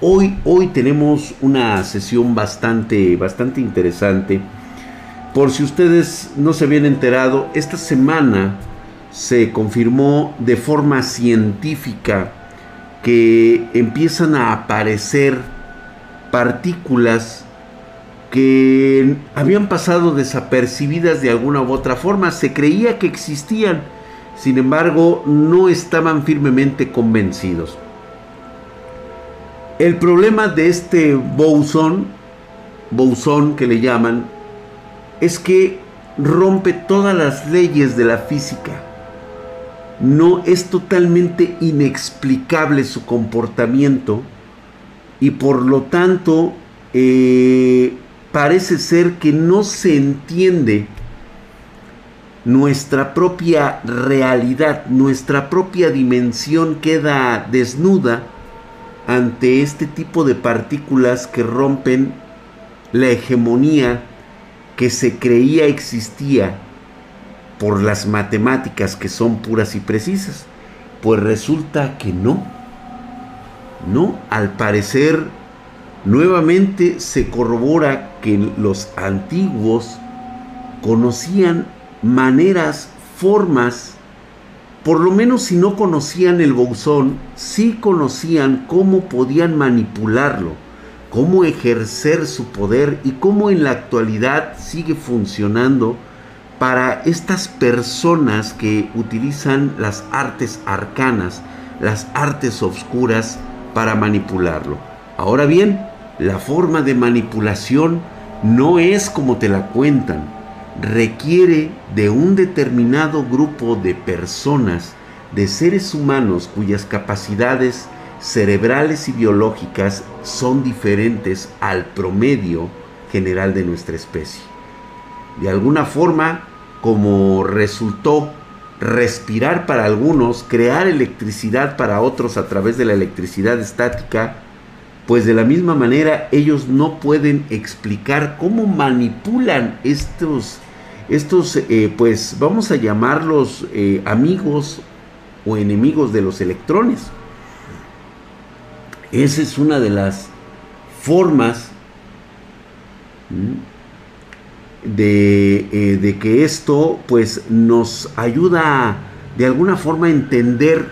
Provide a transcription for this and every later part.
hoy, hoy tenemos una sesión bastante, bastante interesante. Por si ustedes no se habían enterado, esta semana se confirmó de forma científica que empiezan a aparecer partículas que habían pasado desapercibidas de alguna u otra forma. Se creía que existían, sin embargo no estaban firmemente convencidos. El problema de este bosón, bosón que le llaman, es que rompe todas las leyes de la física. No es totalmente inexplicable su comportamiento y por lo tanto eh, parece ser que no se entiende nuestra propia realidad, nuestra propia dimensión queda desnuda ante este tipo de partículas que rompen la hegemonía que se creía existía por las matemáticas que son puras y precisas. Pues resulta que no. No, al parecer nuevamente se corrobora que los antiguos conocían maneras, formas, por lo menos si no conocían el bosón, sí conocían cómo podían manipularlo, cómo ejercer su poder y cómo en la actualidad sigue funcionando para estas personas que utilizan las artes arcanas, las artes oscuras para manipularlo. Ahora bien, la forma de manipulación no es como te la cuentan requiere de un determinado grupo de personas, de seres humanos cuyas capacidades cerebrales y biológicas son diferentes al promedio general de nuestra especie. De alguna forma, como resultó respirar para algunos, crear electricidad para otros a través de la electricidad estática, pues de la misma manera ellos no pueden explicar cómo manipulan estos estos, eh, pues vamos a llamarlos eh, amigos o enemigos de los electrones. Esa es una de las formas de, eh, de, que esto pues nos ayuda de alguna forma a entender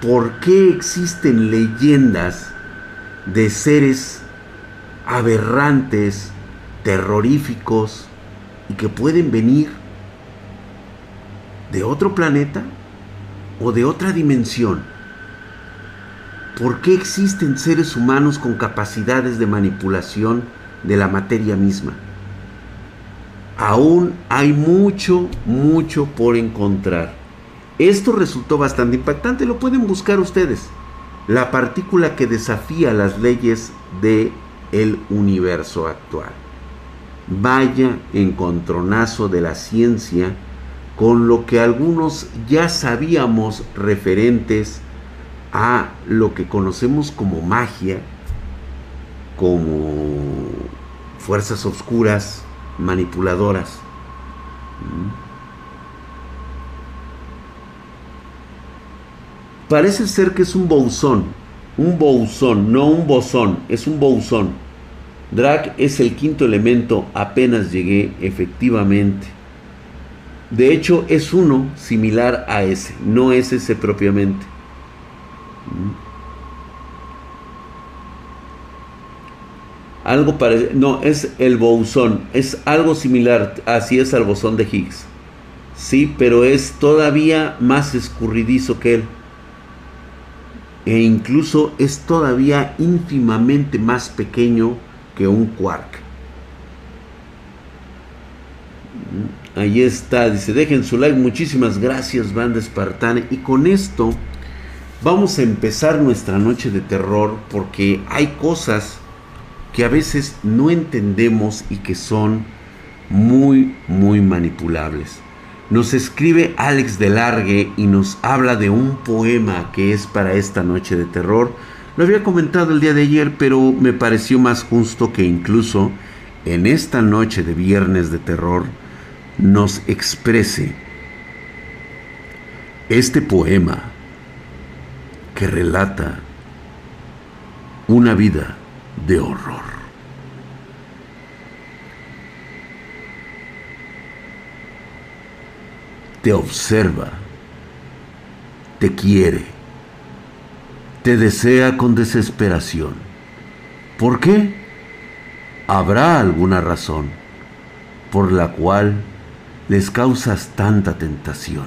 por qué existen leyendas de seres aberrantes, terroríficos, que pueden venir de otro planeta o de otra dimensión. ¿Por qué existen seres humanos con capacidades de manipulación de la materia misma? Aún hay mucho, mucho por encontrar. Esto resultó bastante impactante, lo pueden buscar ustedes. La partícula que desafía las leyes de el universo actual vaya encontronazo de la ciencia con lo que algunos ya sabíamos referentes a lo que conocemos como magia, como fuerzas oscuras, manipuladoras. Parece ser que es un bosón, un bosón, no un bosón, es un bosón Drag es el quinto elemento, apenas llegué efectivamente. De hecho, es uno similar a ese, no es ese propiamente. Mm. Algo parece, no, es el bosón, es algo similar, así es al bosón de Higgs. Sí, pero es todavía más escurridizo que él. E incluso es todavía ínfimamente más pequeño un quark. Ahí está, dice, dejen su like, muchísimas gracias, banda espartana. Y con esto vamos a empezar nuestra noche de terror porque hay cosas que a veces no entendemos y que son muy, muy manipulables. Nos escribe Alex Delargue y nos habla de un poema que es para esta noche de terror lo había comentado el día de ayer, pero me pareció más justo que incluso en esta noche de viernes de terror nos exprese este poema que relata una vida de horror. Te observa, te quiere, te desea con desesperación. ¿Por qué? Habrá alguna razón por la cual les causas tanta tentación.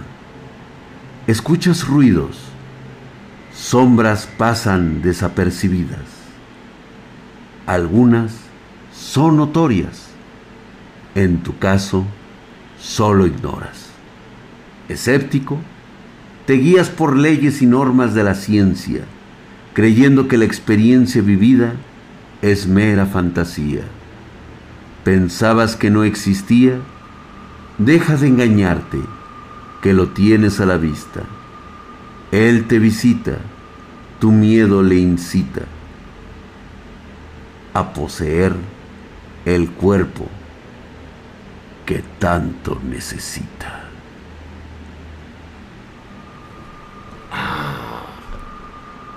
Escuchas ruidos, sombras pasan desapercibidas. Algunas son notorias. En tu caso, solo ignoras. Escéptico, te guías por leyes y normas de la ciencia, creyendo que la experiencia vivida es mera fantasía. ¿Pensabas que no existía? Deja de engañarte, que lo tienes a la vista. Él te visita, tu miedo le incita a poseer el cuerpo que tanto necesita.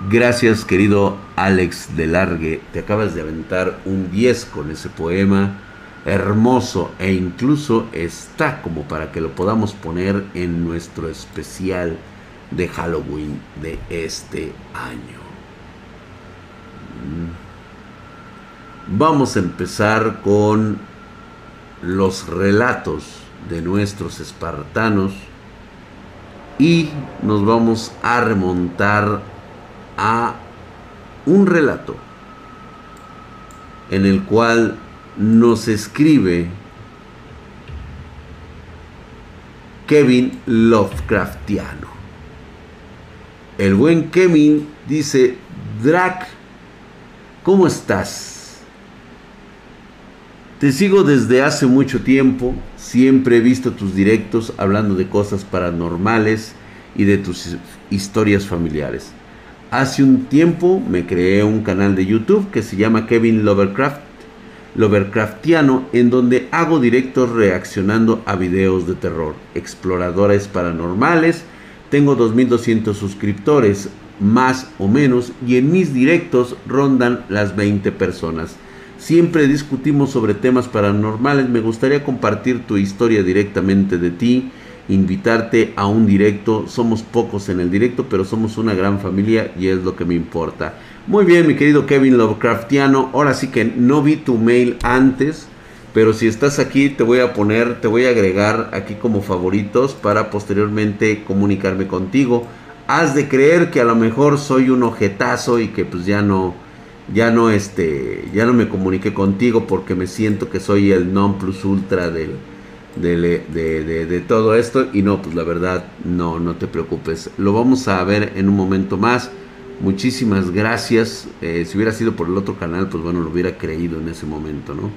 Gracias querido Alex de Largue, te acabas de aventar un 10 con ese poema hermoso e incluso está como para que lo podamos poner en nuestro especial de Halloween de este año. Mm. Vamos a empezar con los relatos de nuestros espartanos y nos vamos a remontar a un relato en el cual nos escribe Kevin Lovecraftiano. El buen Kevin dice, Drac, ¿cómo estás? Te sigo desde hace mucho tiempo, siempre he visto tus directos hablando de cosas paranormales y de tus historias familiares. Hace un tiempo me creé un canal de YouTube que se llama Kevin Lovecraft, Lovecraftiano, en donde hago directos reaccionando a videos de terror, exploradores paranormales. Tengo 2200 suscriptores, más o menos, y en mis directos rondan las 20 personas. Siempre discutimos sobre temas paranormales. Me gustaría compartir tu historia directamente de ti invitarte a un directo. Somos pocos en el directo, pero somos una gran familia y es lo que me importa. Muy bien, mi querido Kevin Lovecraftiano. Ahora sí que no vi tu mail antes, pero si estás aquí te voy a poner, te voy a agregar aquí como favoritos para posteriormente comunicarme contigo. Has de creer que a lo mejor soy un ojetazo y que pues ya no ya no este ya no me comuniqué contigo porque me siento que soy el non plus ultra del de, todo esto. Y no, pues la verdad, no, no te preocupes. Lo vamos a ver en un momento más. Muchísimas gracias. Eh, si hubiera sido por el otro canal, pues bueno, lo hubiera creído en ese momento, ¿no?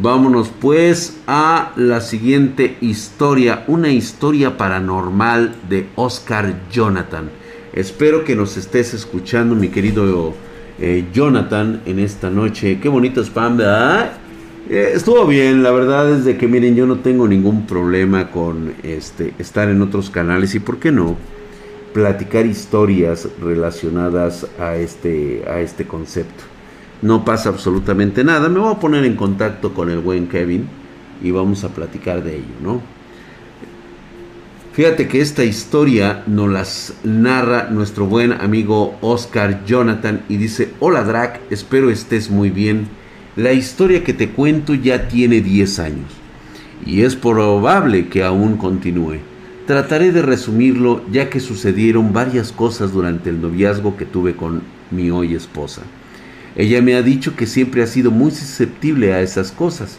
Vámonos pues a la siguiente historia, una historia paranormal de Oscar Jonathan. Espero que nos estés escuchando, mi querido eh, Jonathan, en esta noche. Qué bonito spam, ¿verdad? Eh, estuvo bien, la verdad es de que miren, yo no tengo ningún problema con este estar en otros canales y por qué no platicar historias relacionadas a este a este concepto. No pasa absolutamente nada. Me voy a poner en contacto con el buen Kevin y vamos a platicar de ello, ¿no? Fíjate que esta historia nos las narra nuestro buen amigo Oscar Jonathan y dice, hola Drac, espero estés muy bien la historia que te cuento ya tiene 10 años y es probable que aún continúe. Trataré de resumirlo ya que sucedieron varias cosas durante el noviazgo que tuve con mi hoy esposa. Ella me ha dicho que siempre ha sido muy susceptible a esas cosas,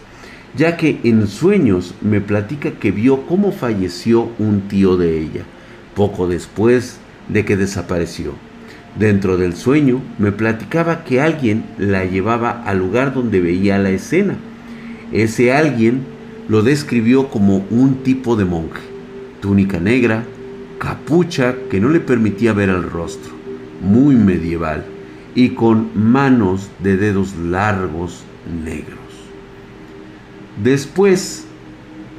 ya que en sueños me platica que vio cómo falleció un tío de ella, poco después de que desapareció. Dentro del sueño me platicaba que alguien la llevaba al lugar donde veía la escena. Ese alguien lo describió como un tipo de monje, túnica negra, capucha que no le permitía ver el rostro, muy medieval y con manos de dedos largos negros. Después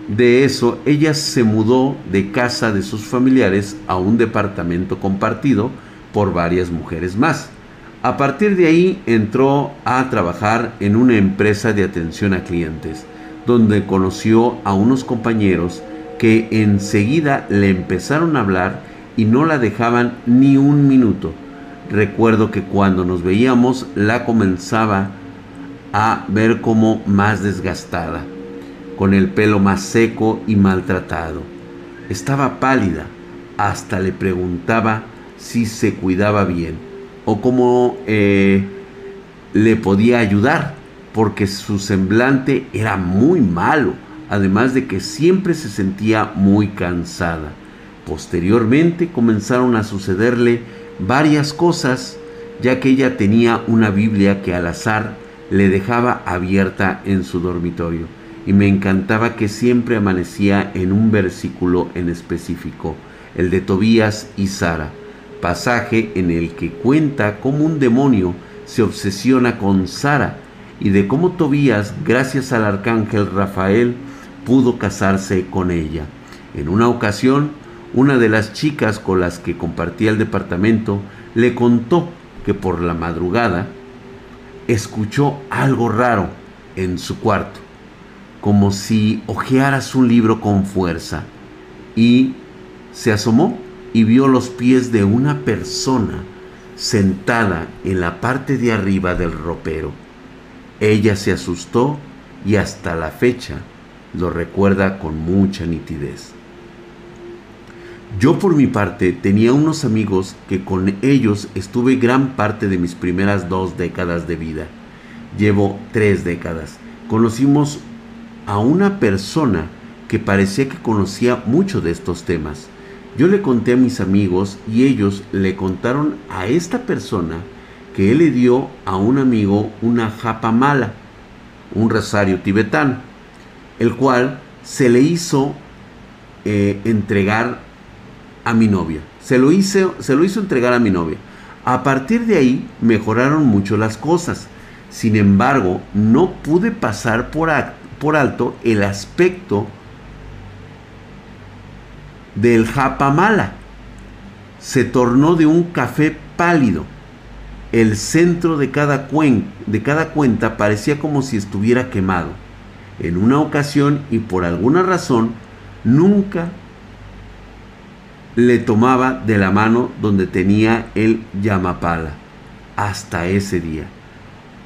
de eso, ella se mudó de casa de sus familiares a un departamento compartido por varias mujeres más. A partir de ahí entró a trabajar en una empresa de atención a clientes, donde conoció a unos compañeros que enseguida le empezaron a hablar y no la dejaban ni un minuto. Recuerdo que cuando nos veíamos la comenzaba a ver como más desgastada, con el pelo más seco y maltratado. Estaba pálida, hasta le preguntaba si se cuidaba bien o cómo eh, le podía ayudar, porque su semblante era muy malo, además de que siempre se sentía muy cansada. Posteriormente comenzaron a sucederle varias cosas, ya que ella tenía una Biblia que al azar le dejaba abierta en su dormitorio, y me encantaba que siempre amanecía en un versículo en específico, el de Tobías y Sara pasaje en el que cuenta cómo un demonio se obsesiona con Sara y de cómo Tobías, gracias al arcángel Rafael, pudo casarse con ella. En una ocasión, una de las chicas con las que compartía el departamento le contó que por la madrugada escuchó algo raro en su cuarto, como si hojearas un libro con fuerza, y se asomó y vio los pies de una persona sentada en la parte de arriba del ropero. Ella se asustó y hasta la fecha lo recuerda con mucha nitidez. Yo por mi parte tenía unos amigos que con ellos estuve gran parte de mis primeras dos décadas de vida. Llevo tres décadas. Conocimos a una persona que parecía que conocía mucho de estos temas. Yo le conté a mis amigos y ellos le contaron a esta persona que él le dio a un amigo una japa mala, un rosario tibetano, el cual se le hizo eh, entregar a mi novia. Se lo, hizo, se lo hizo entregar a mi novia. A partir de ahí mejoraron mucho las cosas. Sin embargo, no pude pasar por, por alto el aspecto del japamala. Se tornó de un café pálido. El centro de cada, cuenta parecía como si estuviera quemado. En una ocasión y por alguna razón, nunca le tomaba de la mano donde tenía el llamapala. Hasta ese día.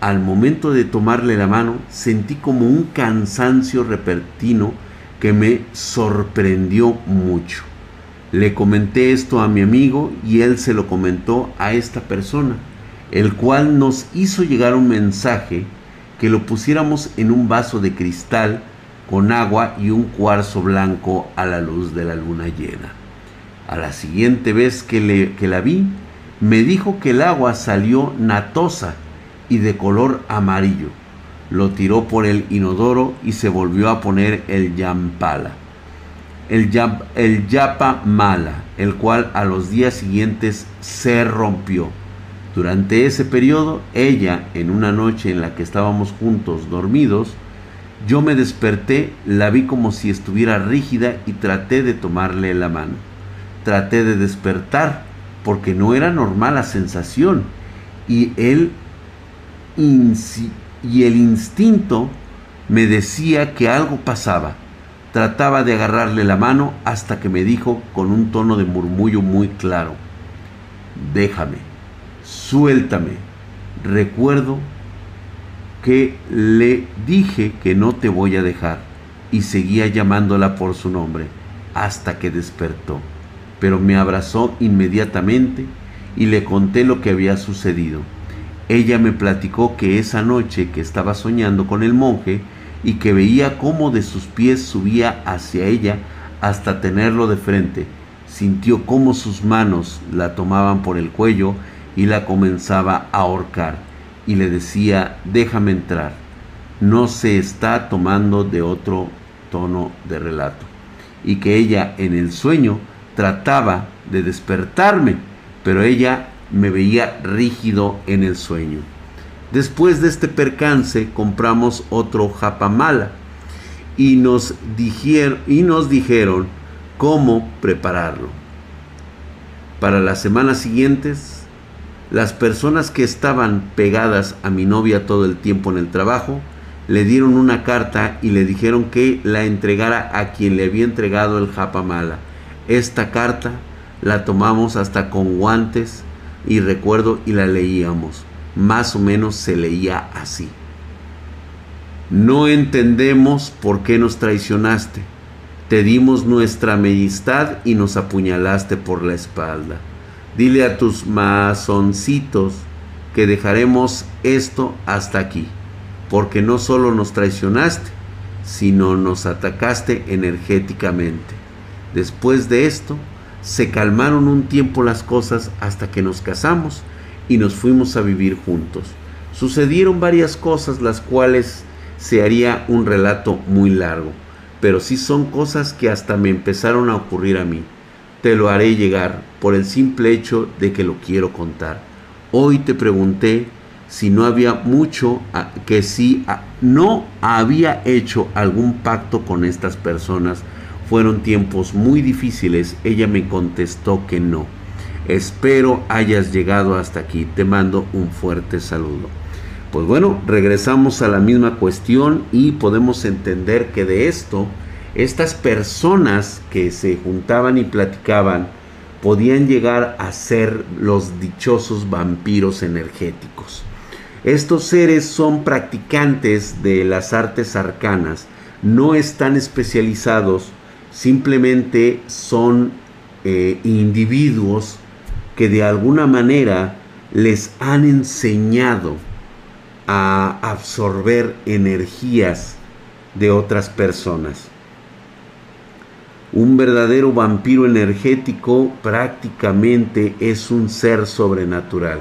Al momento de tomarle la mano, sentí como un cansancio repentino que me sorprendió mucho. Le comenté esto a mi amigo y él se lo comentó a esta persona, el cual nos hizo llegar un mensaje que lo pusiéramos en un vaso de cristal con agua y un cuarzo blanco a la luz de la luna llena. A la siguiente vez que, le, que la vi, me dijo que el agua salió natosa y de color amarillo lo tiró por el inodoro y se volvió a poner el yampala, el, el yapa mala, el cual a los días siguientes se rompió. Durante ese periodo, ella, en una noche en la que estábamos juntos dormidos, yo me desperté, la vi como si estuviera rígida y traté de tomarle la mano. Traté de despertar porque no era normal la sensación y él y el instinto me decía que algo pasaba. Trataba de agarrarle la mano hasta que me dijo con un tono de murmullo muy claro, déjame, suéltame. Recuerdo que le dije que no te voy a dejar y seguía llamándola por su nombre hasta que despertó, pero me abrazó inmediatamente y le conté lo que había sucedido. Ella me platicó que esa noche que estaba soñando con el monje y que veía cómo de sus pies subía hacia ella hasta tenerlo de frente, sintió cómo sus manos la tomaban por el cuello y la comenzaba a ahorcar y le decía, déjame entrar. No se está tomando de otro tono de relato. Y que ella en el sueño trataba de despertarme, pero ella me veía rígido en el sueño. Después de este percance compramos otro japamala y nos, y nos dijeron cómo prepararlo. Para las semanas siguientes Las personas que estaban pegadas a mi novia todo el tiempo en el trabajo le dieron una carta y le dijeron que la entregara a quien le había entregado el japamala. Esta carta la tomamos hasta con guantes y recuerdo y la leíamos. Más o menos se leía así. No entendemos por qué nos traicionaste. Te dimos nuestra amistad y nos apuñalaste por la espalda. Dile a tus masoncitos que dejaremos esto hasta aquí, porque no solo nos traicionaste, sino nos atacaste energéticamente. Después de esto, se calmaron un tiempo las cosas hasta que nos casamos y nos fuimos a vivir juntos. Sucedieron varias cosas las cuales se haría un relato muy largo, pero sí son cosas que hasta me empezaron a ocurrir a mí. Te lo haré llegar por el simple hecho de que lo quiero contar. Hoy te pregunté si no había mucho, que si no había hecho algún pacto con estas personas. Fueron tiempos muy difíciles. Ella me contestó que no. Espero hayas llegado hasta aquí. Te mando un fuerte saludo. Pues bueno, regresamos a la misma cuestión y podemos entender que de esto, estas personas que se juntaban y platicaban podían llegar a ser los dichosos vampiros energéticos. Estos seres son practicantes de las artes arcanas, no están especializados, simplemente son eh, individuos que de alguna manera les han enseñado a absorber energías de otras personas. Un verdadero vampiro energético prácticamente es un ser sobrenatural,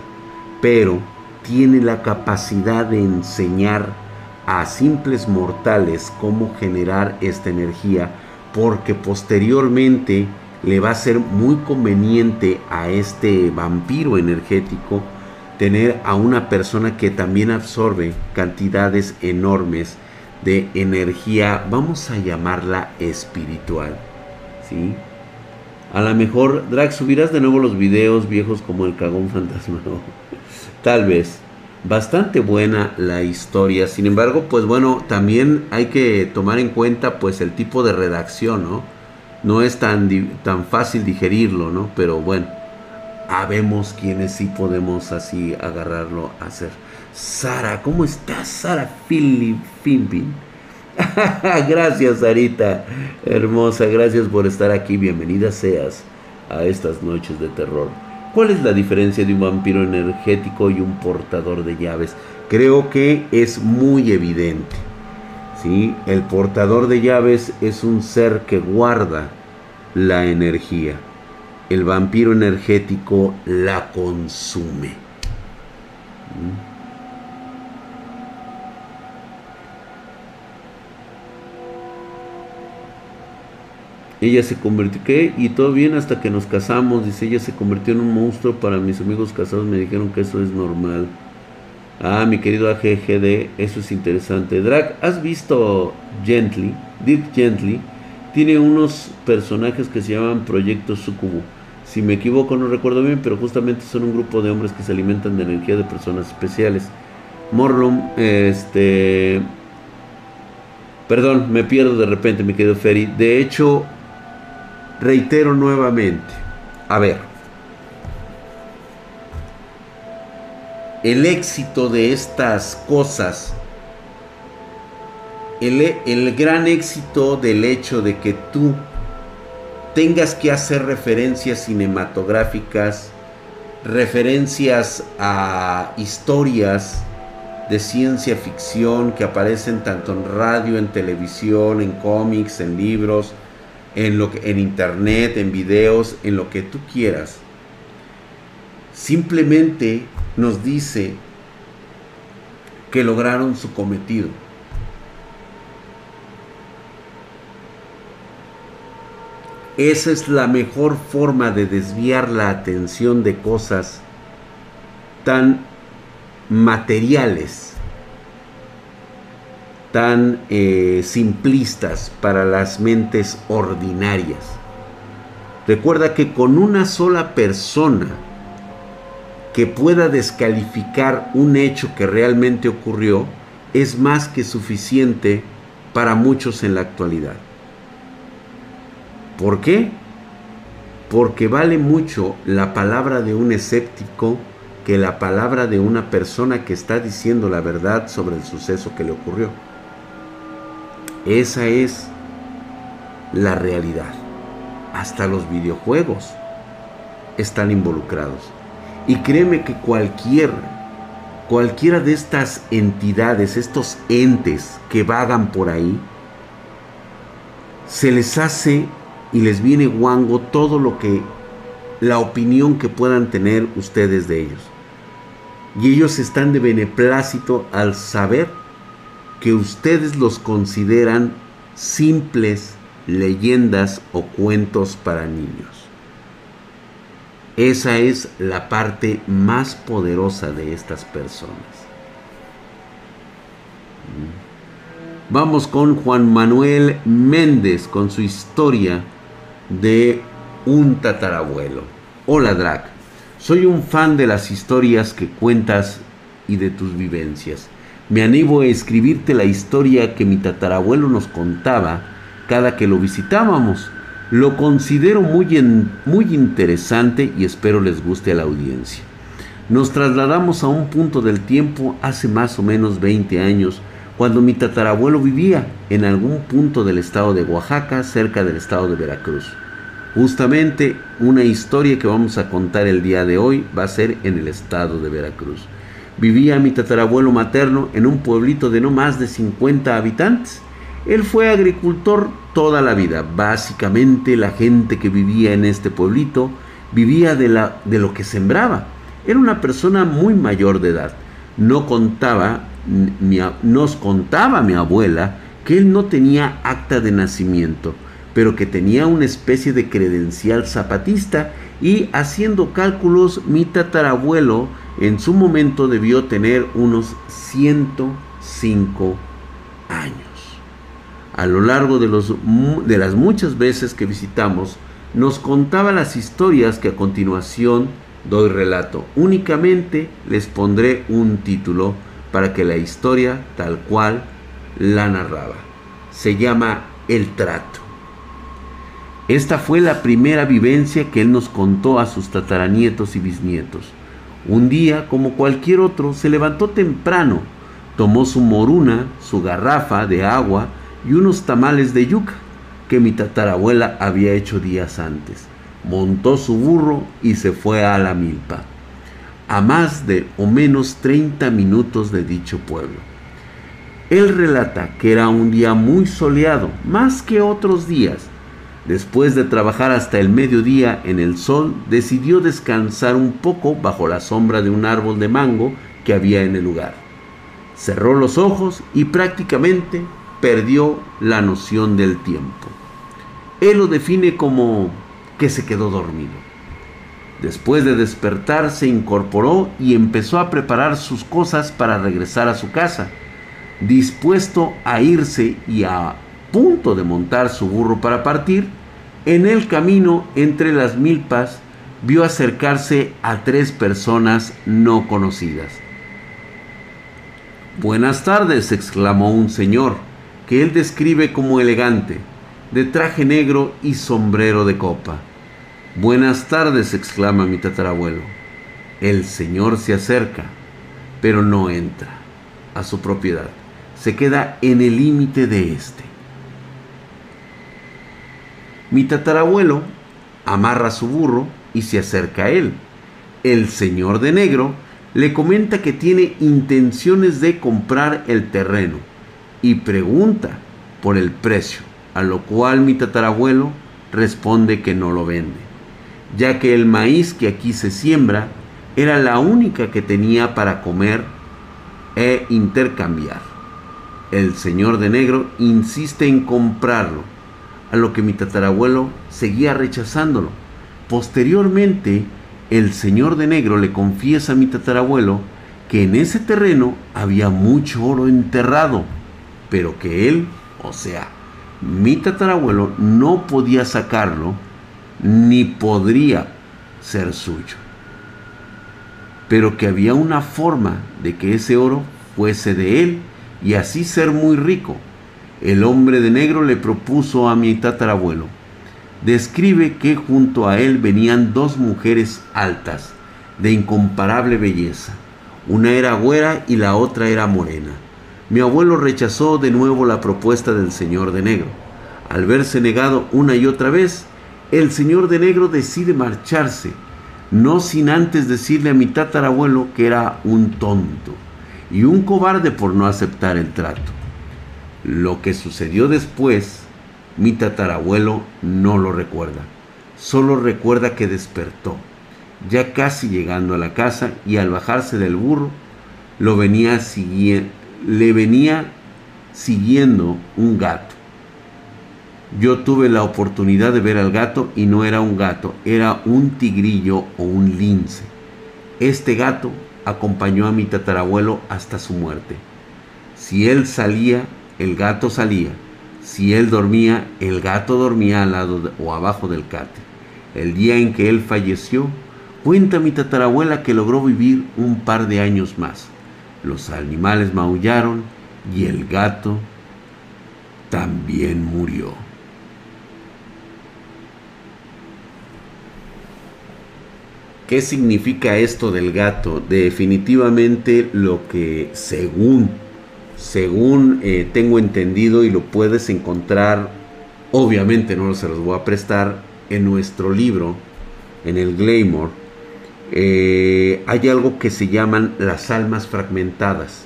pero tiene la capacidad de enseñar a simples mortales cómo generar esta energía, porque posteriormente le va a ser muy conveniente a este vampiro energético tener a una persona que también absorbe cantidades enormes de energía, vamos a llamarla espiritual. ¿sí? A lo mejor, Drag, subirás de nuevo los videos viejos como el cagón fantasma. Tal vez. Bastante buena la historia. Sin embargo, pues bueno, también hay que tomar en cuenta pues el tipo de redacción, ¿no? No es tan, tan fácil digerirlo, ¿no? Pero bueno habemos quienes sí podemos así agarrarlo a hacer. Sara, ¿cómo estás, Sara Philip gracias, Sarita, hermosa, gracias por estar aquí. Bienvenida seas a estas noches de terror. ¿Cuál es la diferencia de un vampiro energético y un portador de llaves? Creo que es muy evidente. ¿sí? El portador de llaves es un ser que guarda la energía el vampiro energético la consume. ¿Mm? Ella se convirtió, ¿qué? Y todo bien hasta que nos casamos, dice, ella se convirtió en un monstruo, para mis amigos casados me dijeron que eso es normal. Ah, mi querido AGGD, eso es interesante. Drag, ¿has visto Gently? Dirk Gently tiene unos personajes que se llaman Proyecto Sucubo. Si me equivoco, no recuerdo bien, pero justamente son un grupo de hombres que se alimentan de energía de personas especiales. Morlum, este. Perdón, me pierdo de repente, mi querido Ferry. De hecho, reitero nuevamente. A ver. El éxito de estas cosas. El, el gran éxito del hecho de que tú tengas que hacer referencias cinematográficas, referencias a historias de ciencia ficción que aparecen tanto en radio, en televisión, en cómics, en libros, en, lo que, en internet, en videos, en lo que tú quieras. Simplemente nos dice que lograron su cometido. Esa es la mejor forma de desviar la atención de cosas tan materiales, tan eh, simplistas para las mentes ordinarias. Recuerda que con una sola persona que pueda descalificar un hecho que realmente ocurrió es más que suficiente para muchos en la actualidad. ¿Por qué? Porque vale mucho la palabra de un escéptico que la palabra de una persona que está diciendo la verdad sobre el suceso que le ocurrió. Esa es la realidad. Hasta los videojuegos están involucrados. Y créeme que cualquier, cualquiera de estas entidades, estos entes que vagan por ahí, se les hace y les viene guango todo lo que, la opinión que puedan tener ustedes de ellos. Y ellos están de beneplácito al saber que ustedes los consideran simples leyendas o cuentos para niños. Esa es la parte más poderosa de estas personas. Vamos con Juan Manuel Méndez con su historia de un tatarabuelo. Hola Drac, soy un fan de las historias que cuentas y de tus vivencias. Me animo a escribirte la historia que mi tatarabuelo nos contaba cada que lo visitábamos. Lo considero muy, muy interesante y espero les guste a la audiencia. Nos trasladamos a un punto del tiempo hace más o menos 20 años cuando mi tatarabuelo vivía en algún punto del estado de Oaxaca, cerca del estado de Veracruz. Justamente una historia que vamos a contar el día de hoy va a ser en el estado de Veracruz. Vivía mi tatarabuelo materno en un pueblito de no más de 50 habitantes. Él fue agricultor toda la vida. Básicamente la gente que vivía en este pueblito vivía de, lo que sembraba. Era una persona muy mayor de edad. No contaba nos contaba mi abuela que él no tenía acta de nacimiento, pero que tenía una especie de credencial zapatista y haciendo cálculos mi tatarabuelo en su momento debió tener unos 105 años. A lo largo de, los, de las muchas veces que visitamos, nos contaba las historias que a continuación doy relato. Únicamente les pondré un título para que la historia tal cual la narraba. Se llama El trato. Esta fue la primera vivencia que él nos contó a sus tataranietos y bisnietos. Un día, como cualquier otro, se levantó temprano, tomó su moruna, su garrafa de agua y unos tamales de yuca que mi tatarabuela había hecho días antes. Montó su burro y se fue a la milpa a más de o menos 30 minutos de dicho pueblo. Él relata que era un día muy soleado, más que otros días. Después de trabajar hasta el mediodía en el sol, decidió descansar un poco bajo la sombra de un árbol de mango que había en el lugar. Cerró los ojos y prácticamente perdió la noción del tiempo. Él lo define como que se quedó dormido. Después de despertar se incorporó y empezó a preparar sus cosas para regresar a su casa, dispuesto a irse y a punto de montar su burro para partir, en el camino entre las milpas vio acercarse a tres personas no conocidas. Buenas tardes, exclamó un señor, que él describe como elegante, de traje negro y sombrero de copa. Buenas tardes, exclama mi tatarabuelo. El Señor se acerca, pero no entra a su propiedad. Se queda en el límite de éste. Mi tatarabuelo amarra su burro y se acerca a él. El señor de negro le comenta que tiene intenciones de comprar el terreno y pregunta por el precio, a lo cual mi tatarabuelo responde que no lo vende ya que el maíz que aquí se siembra era la única que tenía para comer e intercambiar. El señor de negro insiste en comprarlo, a lo que mi tatarabuelo seguía rechazándolo. Posteriormente, el señor de negro le confiesa a mi tatarabuelo que en ese terreno había mucho oro enterrado, pero que él, o sea, mi tatarabuelo no podía sacarlo ni podría ser suyo. pero que había una forma de que ese oro fuese de él y así ser muy rico. El hombre de negro le propuso a mi tatarabuelo. Describe que junto a él venían dos mujeres altas, de incomparable belleza. Una era güera y la otra era morena. Mi abuelo rechazó de nuevo la propuesta del señor de negro. Al verse negado una y otra vez, el señor de negro decide marcharse, no sin antes decirle a mi tatarabuelo que era un tonto y un cobarde por no aceptar el trato. Lo que sucedió después, mi tatarabuelo no lo recuerda, solo recuerda que despertó, ya casi llegando a la casa y al bajarse del burro, lo venía le venía siguiendo un gato. Yo tuve la oportunidad de ver al gato y no era un gato, era un tigrillo o un lince. Este gato acompañó a mi tatarabuelo hasta su muerte. Si él salía, el gato salía. Si él dormía, el gato dormía al lado o abajo del cate. El día en que él falleció, cuenta mi tatarabuela que logró vivir un par de años más. Los animales maullaron y el gato también murió. ¿Qué significa esto del gato? Definitivamente lo que según, según eh, tengo entendido y lo puedes encontrar, obviamente no se los voy a prestar, en nuestro libro, en el Glamour, eh, hay algo que se llaman las almas fragmentadas.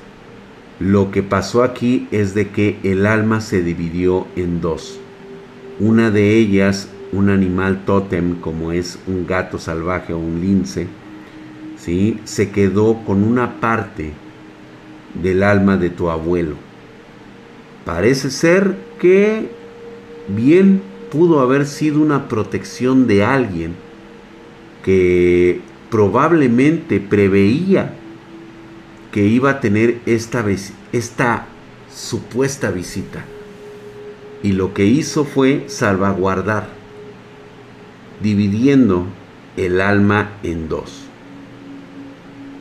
Lo que pasó aquí es de que el alma se dividió en dos. Una de ellas un animal tótem como es un gato salvaje o un lince, ¿sí? se quedó con una parte del alma de tu abuelo. Parece ser que bien pudo haber sido una protección de alguien que probablemente preveía que iba a tener esta, esta supuesta visita. Y lo que hizo fue salvaguardar dividiendo el alma en dos.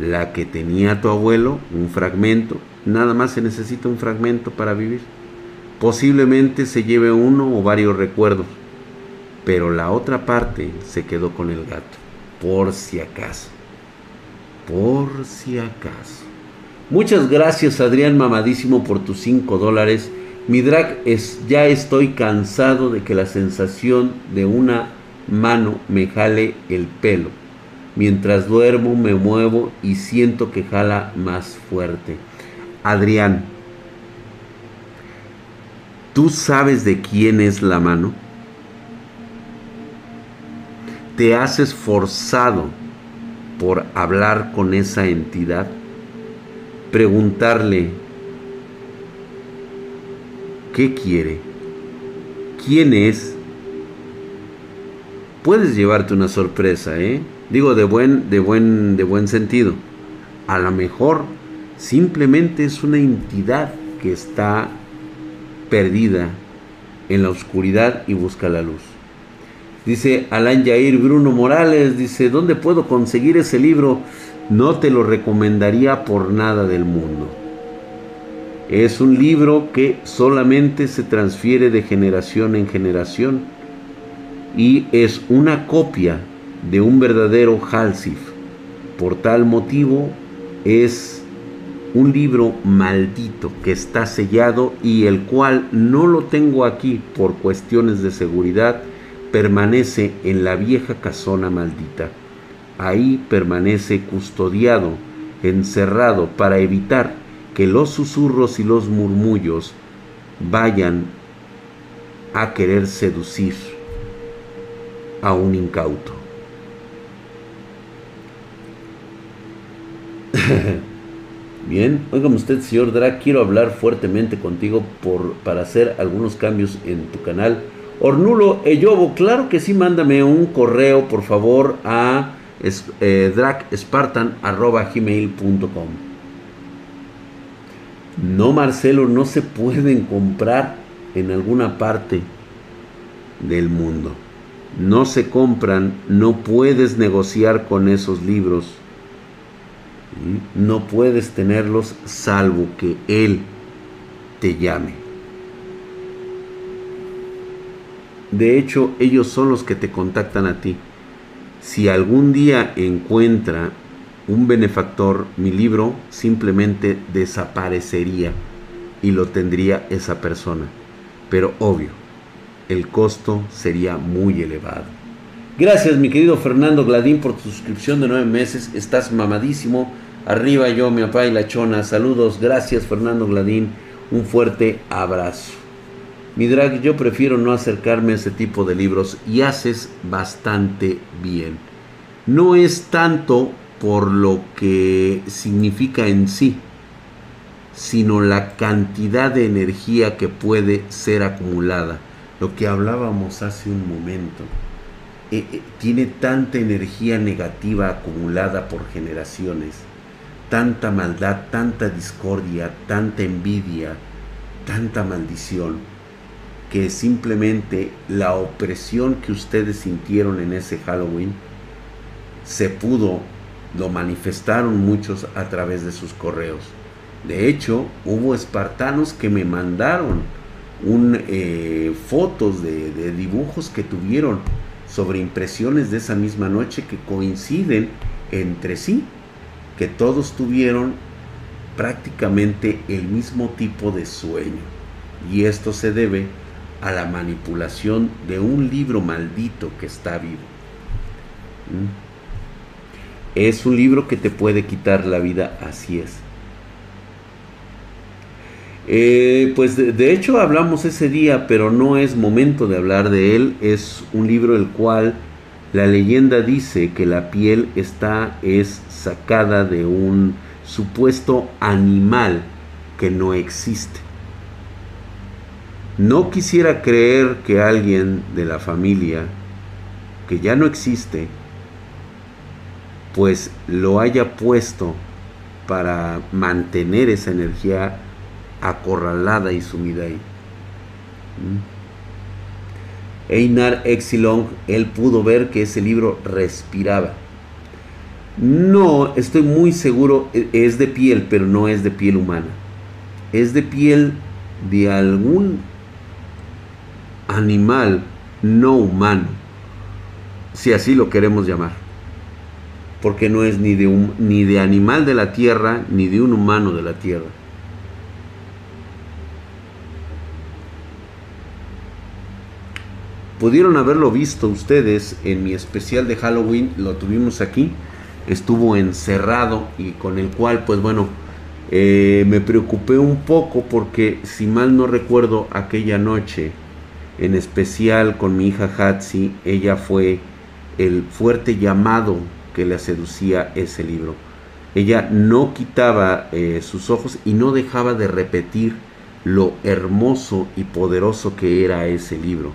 La que tenía tu abuelo, un fragmento, nada más se necesita un fragmento para vivir. Posiblemente se lleve uno o varios recuerdos, pero la otra parte se quedó con el gato, por si acaso. Por si acaso. Muchas gracias Adrián Mamadísimo por tus 5 dólares. Mi drag es, ya estoy cansado de que la sensación de una mano me jale el pelo. Mientras duermo me muevo y siento que jala más fuerte. Adrián, ¿tú sabes de quién es la mano? ¿Te has esforzado por hablar con esa entidad? Preguntarle, ¿qué quiere? ¿Quién es? puedes llevarte una sorpresa, ¿eh? Digo de buen, de buen, de buen sentido. A lo mejor simplemente es una entidad que está perdida en la oscuridad y busca la luz. Dice Alan Jair Bruno Morales, dice, ¿dónde puedo conseguir ese libro? No te lo recomendaría por nada del mundo. Es un libro que solamente se transfiere de generación en generación y es una copia de un verdadero Halsif. Por tal motivo es un libro maldito que está sellado y el cual no lo tengo aquí por cuestiones de seguridad, permanece en la vieja casona maldita. Ahí permanece custodiado, encerrado para evitar que los susurros y los murmullos vayan a querer seducir a un incauto. Bien, oigan usted, señor Drag, quiero hablar fuertemente contigo por, para hacer algunos cambios en tu canal. Ornulo Eyobo, claro que sí, mándame un correo, por favor, a eh, dragspartan.gmail.com No, Marcelo, no se pueden comprar en alguna parte del mundo no se compran, no puedes negociar con esos libros. No puedes tenerlos salvo que Él te llame. De hecho, ellos son los que te contactan a ti. Si algún día encuentra un benefactor, mi libro simplemente desaparecería y lo tendría esa persona. Pero obvio, el costo sería muy elevado. Gracias mi querido Fernando Gladín por tu suscripción de nueve meses. Estás mamadísimo. Arriba yo, mi papá y la chona. Saludos. Gracias Fernando Gladín. Un fuerte abrazo. Mi drag, yo prefiero no acercarme a ese tipo de libros y haces bastante bien. No es tanto por lo que significa en sí, sino la cantidad de energía que puede ser acumulada. Lo que hablábamos hace un momento. Eh, eh, tiene tanta energía negativa acumulada por generaciones, tanta maldad, tanta discordia, tanta envidia, tanta maldición que simplemente la opresión que ustedes sintieron en ese Halloween se pudo, lo manifestaron muchos a través de sus correos. De hecho, hubo espartanos que me mandaron eh, fotos de dibujos que tuvieron sobre impresiones de esa misma noche que coinciden entre sí, que todos tuvieron prácticamente el mismo tipo de sueño. Y esto se debe a la manipulación de un libro maldito que está vivo. ¿Mm? Es un libro que te puede quitar la vida, así es. Eh, pues de, hecho hablamos ese día, pero no es momento de hablar de él. Es un libro el cual la leyenda dice que la piel está es sacada de un supuesto animal que no existe. No quisiera creer que alguien de la familia que ya no existe, pues lo haya puesto para mantener esa energía acorralada y sumida ahí. ¿Mm? Einar Exilong, él pudo ver que ese libro respiraba. No, estoy muy seguro, e, es de piel, pero no es de piel humana. Es de piel de algún animal no humano, si así lo queremos llamar, porque no es ni de, un, ni de animal de la tierra, ni de un humano de la tierra. Pudieron haberlo visto ustedes en mi especial de Halloween, lo tuvimos aquí, estuvo encerrado y con el cual, pues bueno, eh, me preocupé un poco porque si mal no recuerdo aquella noche, en especial con mi hija Hatsi, ella fue el fuerte llamado que le seducía ese libro. Ella no quitaba eh, sus ojos y no dejaba de repetir lo hermoso y poderoso que era ese libro.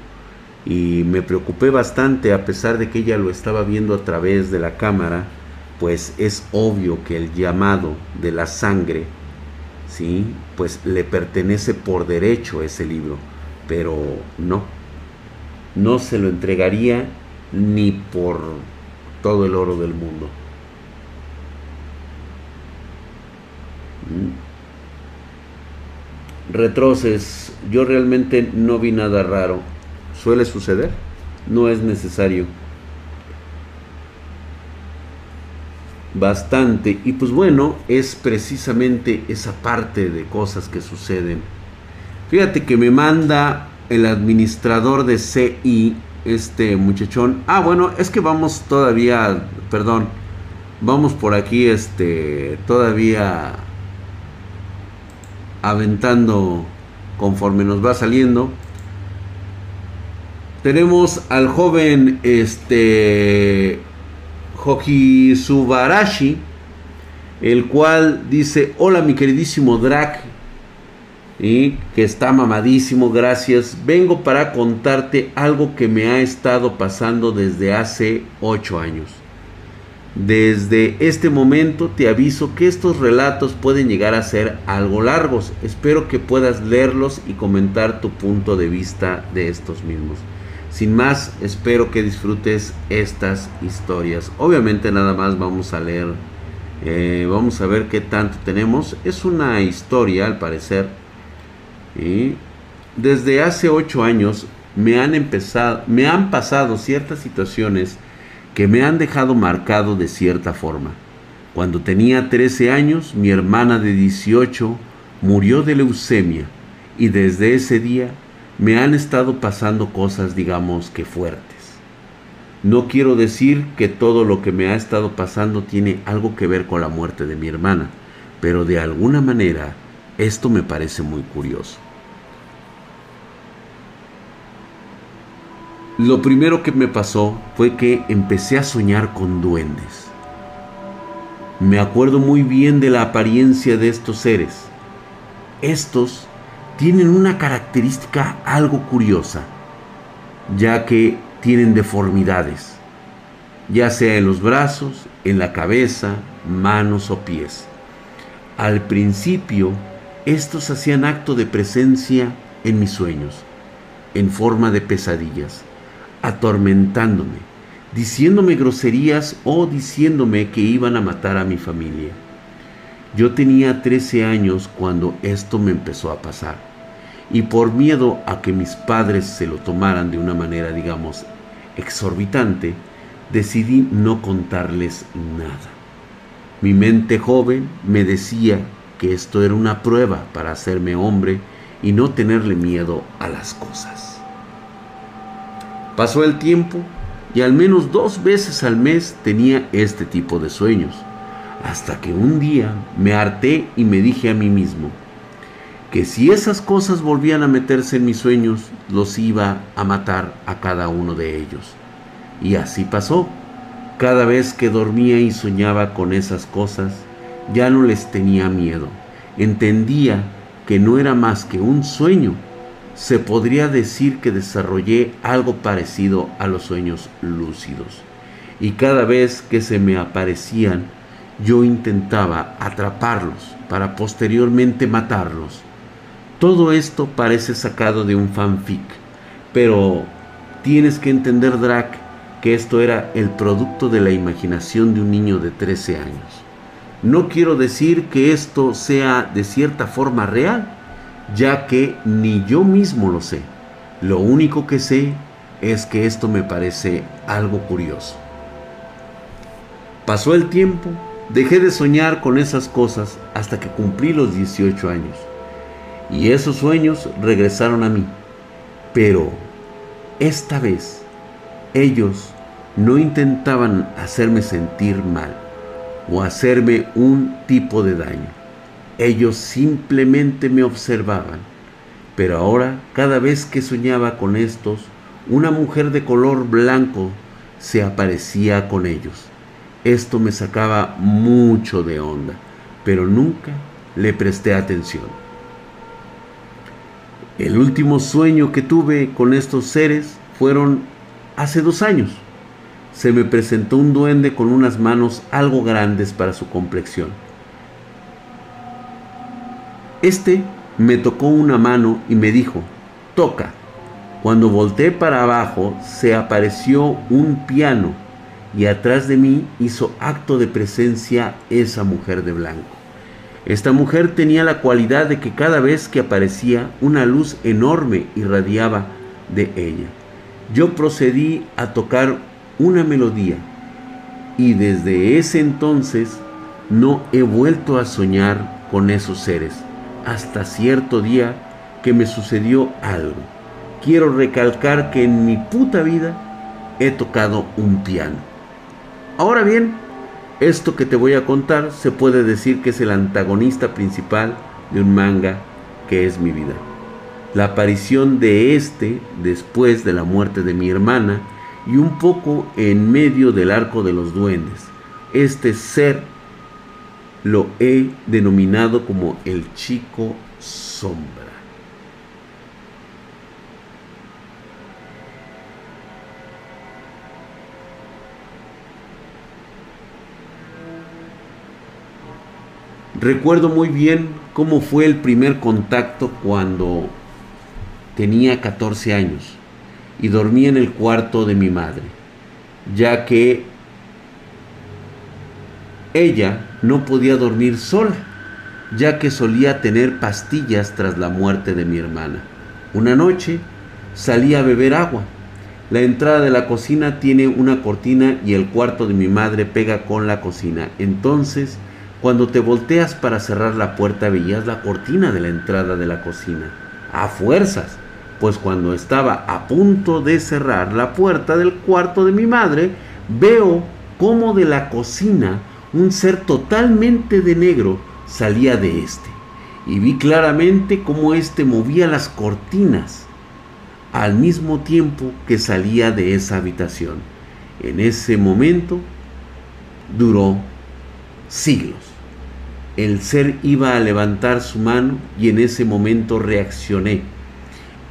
Y me preocupé bastante a pesar de que ella lo estaba viendo a través de la cámara, pues es obvio que el llamado de la sangre, ¿sí? Pues le pertenece por derecho ese libro pero no, no se lo entregaría ni por todo el oro del mundo. Mm. Retroces, yo realmente no vi nada raro. Suele suceder, no es necesario. Bastante. Y pues bueno, es precisamente esa parte de cosas que suceden Fíjate que me manda el administrador de CI, este muchachón. Ah, bueno, es que vamos todavía, perdón, vamos por aquí, este, todavía aventando conforme nos va saliendo. Tenemos al joven, este, Hoji Subarashi, el cual dice, hola mi queridísimo Drac, y que está mamadísimo, gracias. Vengo para contarte algo que me ha estado pasando desde hace 8 años. Desde este momento te aviso que estos relatos pueden llegar a ser algo largos. Espero que puedas leerlos y comentar tu punto de vista de estos mismos. Sin más, espero que disfrutes estas historias. Obviamente nada más vamos a leer Eh, vamos a ver qué tanto tenemos. Es una historia, al parecer. Y desde hace ocho años me han empezado, me han pasado ciertas situaciones que me han dejado marcado de cierta forma. Cuando tenía 13 años, mi hermana de 18 murió de leucemia y desde ese día me han estado pasando cosas, digamos que fuertes. No quiero decir que todo lo que me ha estado pasando tiene algo que ver con la muerte de mi hermana, pero de alguna manera esto me parece muy curioso. Lo primero que me pasó fue que empecé a soñar con duendes. Me acuerdo muy bien de la apariencia de estos seres. Estos tienen una característica algo curiosa, ya que tienen deformidades, ya sea en los brazos, en la cabeza, manos o pies. Al principio, estos hacían acto de presencia en mis sueños, en forma de pesadillas, atormentándome, diciéndome groserías o diciéndome que iban a matar a mi familia. Yo tenía 13 años cuando esto me empezó a pasar y por miedo a que mis padres se lo tomaran de una manera, digamos, exorbitante, decidí no contarles nada. Mi mente joven me decía que esto era una prueba para hacerme hombre y no tenerle miedo a las cosas. Pasó el tiempo y al menos dos veces al mes tenía este tipo de sueños, hasta que un día me harté y me dije a mí mismo que si esas cosas volvían a meterse en mis sueños, los iba a matar a cada uno de ellos. Y así pasó. Cada vez que dormía y soñaba con esas cosas, ya no les tenía miedo. Entendía que no era más que un sueño. Se podría decir que desarrollé algo parecido a los sueños lúcidos. Y cada vez que se me aparecían, yo intentaba atraparlos para posteriormente matarlos. Todo esto parece sacado de un fanfic, pero tienes que entender, Drac, que esto era el producto de la imaginación de un niño de 13 años. No quiero decir que esto sea de cierta forma real, ya que ni yo mismo lo sé. Lo único que sé es que esto me parece algo curioso. Pasó el tiempo, dejé de soñar con esas cosas hasta que cumplí los 18 años y esos sueños regresaron a mí. Pero esta vez ellos no intentaban hacerme sentir mal o hacerme un tipo de daño. Ellos simplemente me observaban. Pero ahora, cada vez que soñaba con estos, una mujer de color blanco se aparecía con ellos. Esto me sacaba mucho de onda, pero nunca le presté atención. El último sueño que tuve con estos seres fueron hace dos años. Se me presentó un duende con unas manos algo grandes para su complexión. Este me tocó una mano y me dijo, toca. Cuando volteé para abajo se apareció un piano y atrás de mí hizo acto de presencia esa mujer de blanco. Esta mujer tenía la cualidad de que cada vez que aparecía una luz enorme irradiaba de ella. Yo procedí a tocar una melodía y desde ese entonces no he vuelto a soñar con esos seres hasta cierto día que me sucedió algo. Quiero recalcar que en mi puta vida he tocado un piano. Ahora bien, esto que te voy a contar se puede decir que es el antagonista principal de un manga que es mi vida. La aparición de este después de la muerte de mi hermana y un poco en medio del arco de los duendes. Este ser lo he denominado como el chico sombra. Recuerdo muy bien cómo fue el primer contacto cuando tenía 14 años y dormía en el cuarto de mi madre, ya que Ella no podía dormir sola, ya que solía tener pastillas tras la muerte de mi hermana. Una noche salí a beber agua. La entrada de la cocina tiene una cortina y el cuarto de mi madre pega con la cocina. Entonces, cuando te volteas para cerrar la puerta veías la cortina de la entrada de la cocina. A fuerzas, pues cuando estaba a punto de cerrar la puerta del cuarto de mi madre, veo cómo de la cocina un ser totalmente de negro salía de este. Y vi claramente cómo éste movía las cortinas al mismo tiempo que salía de esa habitación. En ese momento duró siglos. El ser iba a levantar su mano y en ese momento reaccioné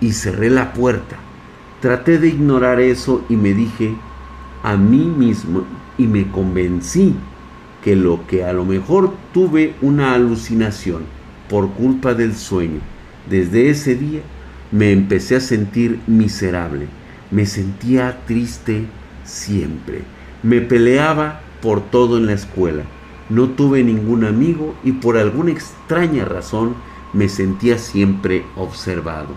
y cerré la puerta. Traté de ignorar eso y me dije a mí mismo y me convencí que lo que a lo mejor tuve una alucinación por culpa del sueño. Desde ese día me empecé a sentir miserable, me sentía triste siempre, me peleaba por todo en la escuela, no tuve ningún amigo y por alguna extraña razón me sentía siempre observado.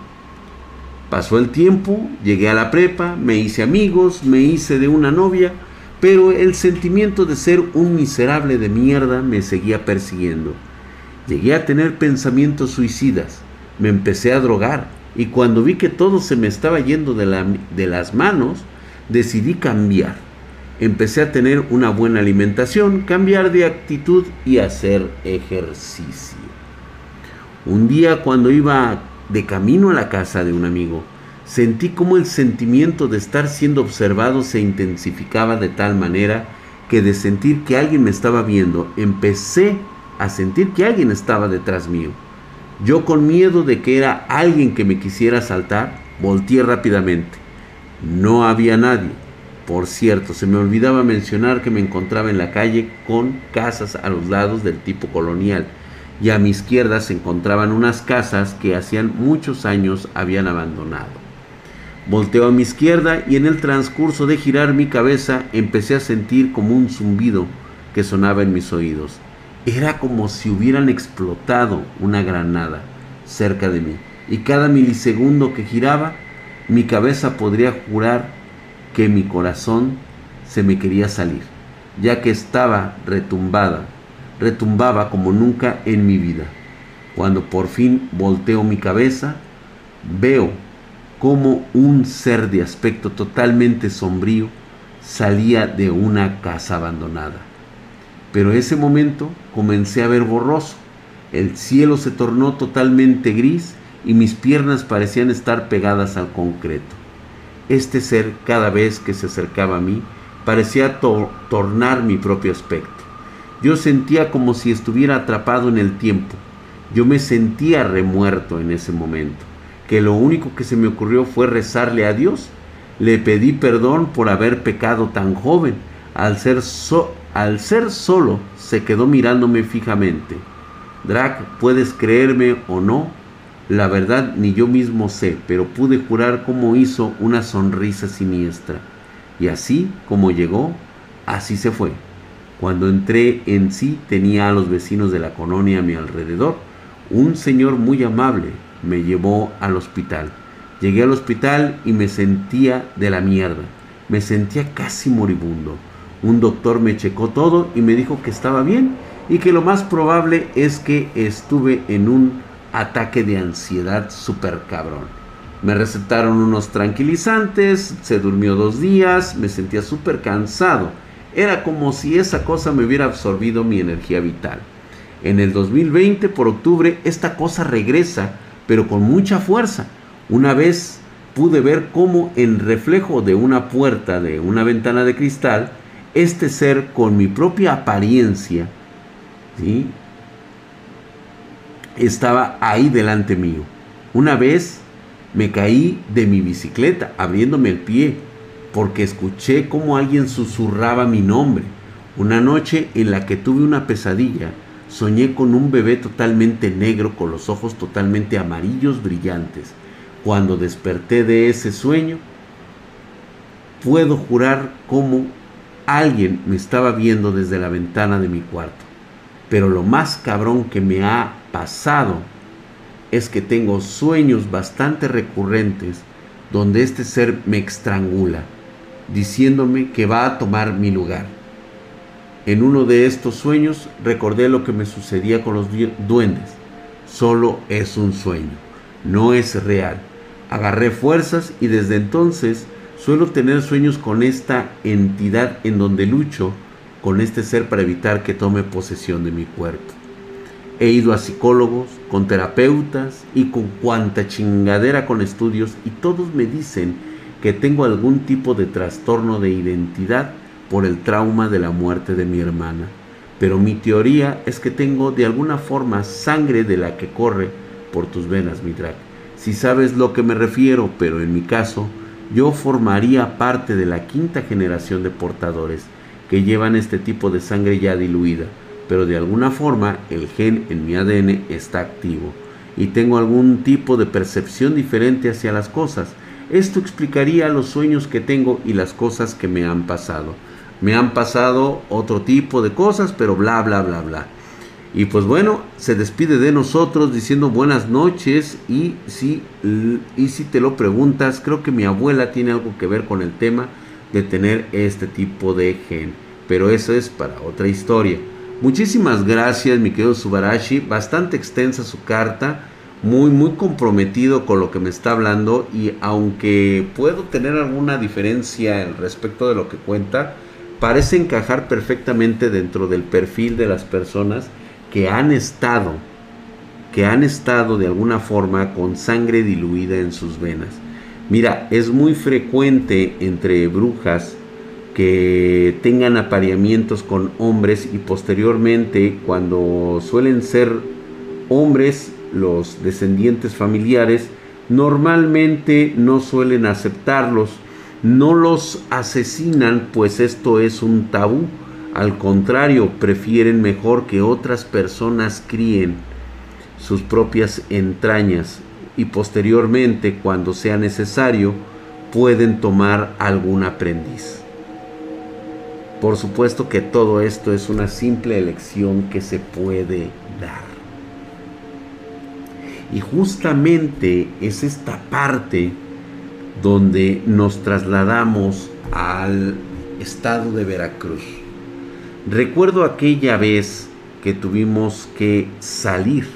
Pasó el tiempo, llegué a la prepa, me hice amigos, me hice de una novia, pero el sentimiento de ser un miserable de mierda me seguía persiguiendo. Llegué a tener pensamientos suicidas, me empecé a drogar y cuando vi que todo se me estaba yendo de, de las manos, decidí cambiar empecé a tener una buena alimentación, cambiar de actitud y hacer ejercicio. Un día cuando iba de camino a la casa de un amigo, sentí como el sentimiento de estar siendo observado se intensificaba de tal manera que de sentir que alguien me estaba viendo, empecé a sentir que alguien estaba detrás mío. Yo con miedo de que era alguien que me quisiera asaltar, volteé rápidamente. No había nadie por cierto, se me olvidaba mencionar que me encontraba en la calle con casas a los lados del tipo colonial y a mi izquierda se encontraban unas casas que hacían muchos años habían abandonado. Volteo a mi izquierda y en el transcurso de girar mi cabeza empecé a sentir como un zumbido que sonaba en mis oídos. Era como si hubieran explotado una granada cerca de mí y cada milisegundo que giraba mi cabeza podría jurar que mi corazón se me quería salir, ya que estaba retumbada, retumbaba como nunca en mi vida. Cuando por fin volteo mi cabeza, veo como un ser de aspecto totalmente sombrío salía de una casa abandonada. Pero ese momento comencé a ver borroso. El cielo se tornó totalmente gris y mis piernas parecían estar pegadas al concreto. Este ser, cada vez que se acercaba a mí, parecía tornar mi propio aspecto. Yo sentía como si estuviera atrapado en el tiempo. Yo me sentía remuerto en ese momento, que lo único que se me ocurrió fue rezarle a Dios. Le pedí perdón por haber pecado tan joven. Al ser, al ser solo, se quedó mirándome fijamente. Drac, puedes creerme o no, la verdad ni yo mismo sé, pero pude jurar cómo hizo una sonrisa siniestra. Y así como llegó, así se fue. Cuando entré en sí tenía a los vecinos de la colonia a mi alrededor. Un señor muy amable me llevó al hospital. Llegué al hospital y me sentía de la mierda. Me sentía casi moribundo. Un doctor me checó todo y me dijo que estaba bien y que lo más probable es que estuve en un ataque de ansiedad súper cabrón. Me recetaron unos tranquilizantes, se durmió dos días, me sentía súper cansado. Era como si esa cosa me hubiera absorbido mi energía vital. En el 2020, por octubre, esta cosa regresa, pero con mucha fuerza. Una vez pude ver cómo en reflejo de una puerta de una ventana de cristal, este ser con mi propia apariencia, ¿sí? Estaba ahí delante mío. Una vez me caí de mi bicicleta abriéndome el pie porque escuché cómo alguien susurraba mi nombre. Una noche en la que tuve una pesadilla, soñé con un bebé totalmente negro con los ojos totalmente amarillos brillantes. Cuando desperté de ese sueño, puedo jurar cómo alguien me estaba viendo desde la ventana de mi cuarto. Pero lo más cabrón que me ha pasado es que tengo sueños bastante recurrentes donde este ser me estrangula, diciéndome que va a tomar mi lugar. En uno de estos sueños recordé lo que me sucedía con los duendes. Solo es un sueño, no es real. Agarré fuerzas y desde entonces suelo tener sueños con esta entidad en donde lucho con este ser para evitar que tome posesión de mi cuerpo. He ido a psicólogos, con terapeutas y con cuanta chingadera con estudios y todos me dicen que tengo algún tipo de trastorno de identidad por el trauma de la muerte de mi hermana. Pero mi teoría es que tengo de alguna forma sangre de la que corre por tus venas, mi drag. Si sabes lo que me refiero, pero en mi caso, yo formaría parte de la quinta generación de portadores que llevan este tipo de sangre ya diluida pero de alguna forma el gen en mi ADN está activo y tengo algún tipo de percepción diferente hacia las cosas. Esto explicaría los sueños que tengo y las cosas que me han pasado. Me han pasado otro tipo de cosas, pero bla, bla, bla, bla. Y pues bueno, se despide de nosotros diciendo buenas noches y si, y si te lo preguntas, creo que mi abuela tiene algo que ver con el tema de tener este tipo de gen. Pero eso es para otra historia. Muchísimas gracias, mi querido Subarashi. Bastante extensa su carta. Muy, muy comprometido con lo que me está hablando. Y aunque puedo tener alguna diferencia respecto de lo que cuenta, parece encajar perfectamente dentro del perfil de las personas que han estado, que han estado de alguna forma con sangre diluida en sus venas. Mira, es muy frecuente entre brujas que tengan apareamientos con hombres y posteriormente cuando suelen ser hombres los descendientes familiares normalmente no suelen aceptarlos. No los asesinan pues esto es un tabú. Al contrario prefieren mejor que otras personas críen sus propias entrañas y posteriormente cuando sea necesario pueden tomar algún aprendiz por supuesto que todo esto es una simple elección que se puede dar. Y justamente es esta parte donde nos trasladamos al estado de Veracruz. Recuerdo aquella vez que tuvimos que salir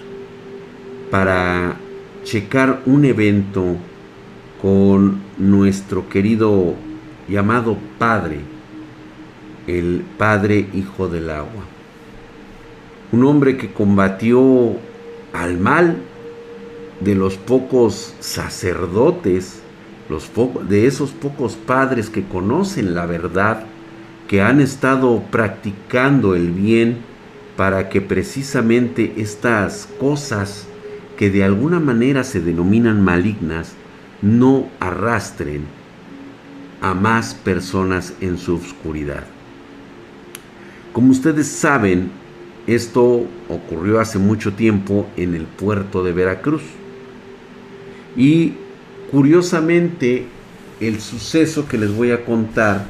para checar un evento con nuestro querido llamado Padre el Padre Hijo del Agua. Un hombre que combatió al mal de los pocos sacerdotes, los de esos pocos padres que conocen la verdad, que han estado practicando el bien para que precisamente estas cosas que de alguna manera se denominan malignas no arrastren a más personas en su oscuridad. Como ustedes saben, esto ocurrió hace mucho tiempo en el puerto de Veracruz. Y curiosamente, el suceso que les voy a contar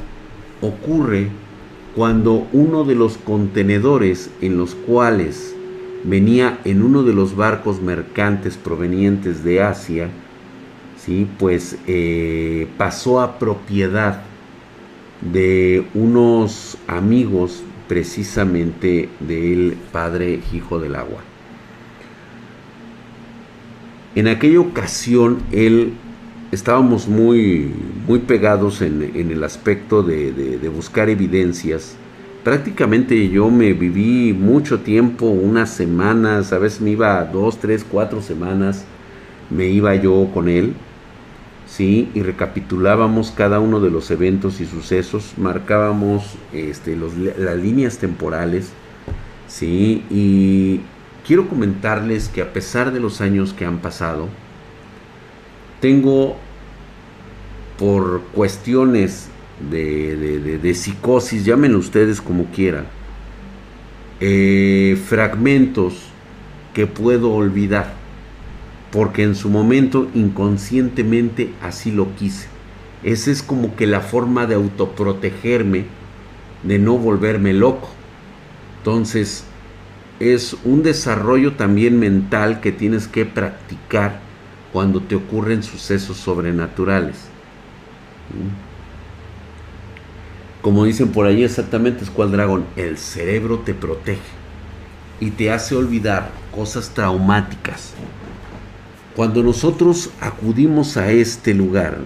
ocurre cuando uno de los contenedores en los cuales venía en uno de los barcos mercantes provenientes de Asia, ¿sí? pues eh, pasó a propiedad de unos amigos precisamente del Padre Hijo del Agua. En aquella ocasión él estábamos muy, muy pegados en, el aspecto de, de, buscar evidencias. Prácticamente yo me viví mucho tiempo, unas semanas, a veces me iba dos, tres, cuatro semanas, me iba yo con él ¿sí? y recapitulábamos cada uno de los eventos y sucesos, marcábamos este, las líneas temporales, ¿sí? y quiero comentarles que a pesar de los años que han pasado, tengo por cuestiones de, psicosis, llámenlo ustedes como quieran, eh, fragmentos que puedo olvidar porque en su momento inconscientemente así lo quise. Esa es como que la forma de autoprotegerme de no volverme loco. Entonces, es un desarrollo también mental que tienes que practicar cuando te ocurren sucesos sobrenaturales. Como dicen por ahí exactamente, es cual dragón, el cerebro te protege y te hace olvidar cosas traumáticas. Cuando nosotros acudimos a este lugar,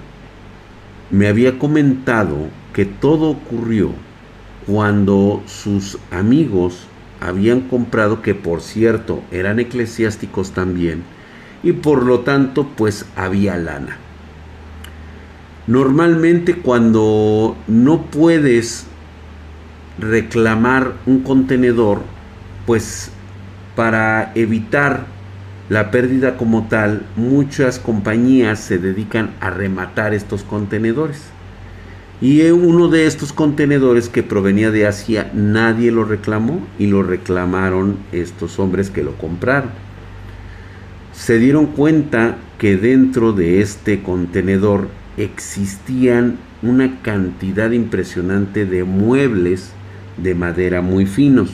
me había comentado que todo ocurrió cuando sus amigos habían comprado, que por cierto eran eclesiásticos también, y por lo tanto pues había lana. Normalmente cuando no puedes reclamar un contenedor, pues para evitar la pérdida como tal, muchas compañías se dedican a rematar estos contenedores. Y uno de estos contenedores que provenía de Asia, nadie lo reclamó y lo reclamaron estos hombres que lo compraron. Se dieron cuenta que dentro de este contenedor existían una cantidad impresionante de muebles de madera muy finos.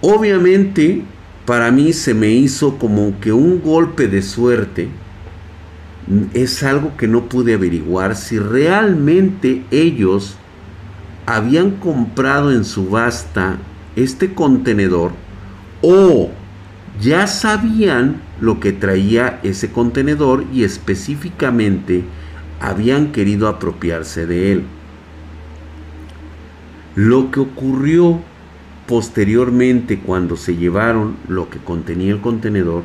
Obviamente, para mí se me hizo como que un golpe de suerte es algo que no pude averiguar si realmente ellos habían comprado en subasta este contenedor o ya sabían lo que traía ese contenedor y específicamente habían querido apropiarse de él. Lo que ocurrió posteriormente cuando se llevaron lo que contenía el contenedor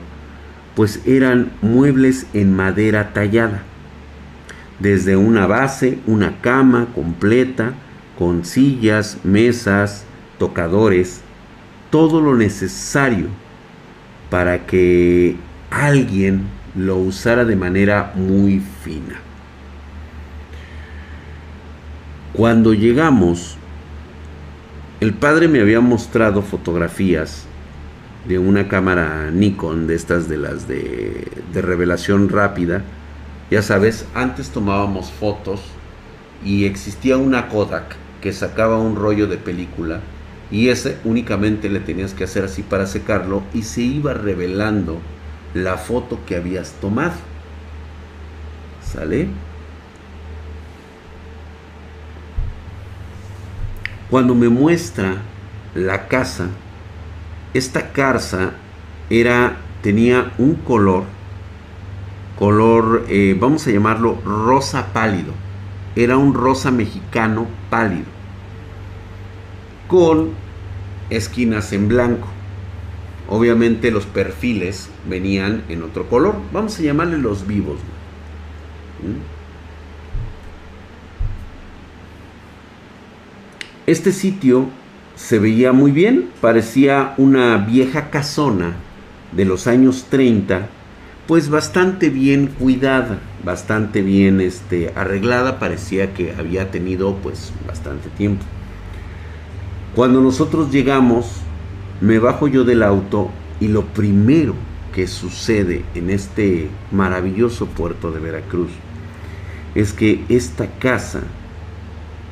pues eran muebles en madera tallada, desde una base, una cama completa, con sillas, mesas, tocadores, todo lo necesario para que alguien lo usara de manera muy fina. Cuando llegamos, el padre me había mostrado fotografías de una cámara Nikon, de estas de las de, revelación rápida. Ya sabes, antes tomábamos fotos y existía una Kodak que sacaba un rollo de película y ese únicamente le tenías que hacer así para secarlo y se iba revelando la foto que habías tomado. ¿Sale? Cuando me muestra la casa esta carza era, tenía un color, color, eh, vamos a llamarlo rosa pálido. Era un rosa mexicano pálido, con esquinas en blanco. Obviamente los perfiles venían en otro color. Vamos a llamarle los vivos. ¿Mm? Este sitio se veía muy bien, parecía una vieja casona de los años 30, pues bastante bien cuidada, bastante bien este, arreglada, parecía que había tenido pues bastante tiempo. Cuando nosotros llegamos, me bajo yo del auto y lo primero que sucede en este maravilloso puerto de Veracruz es que esta casa,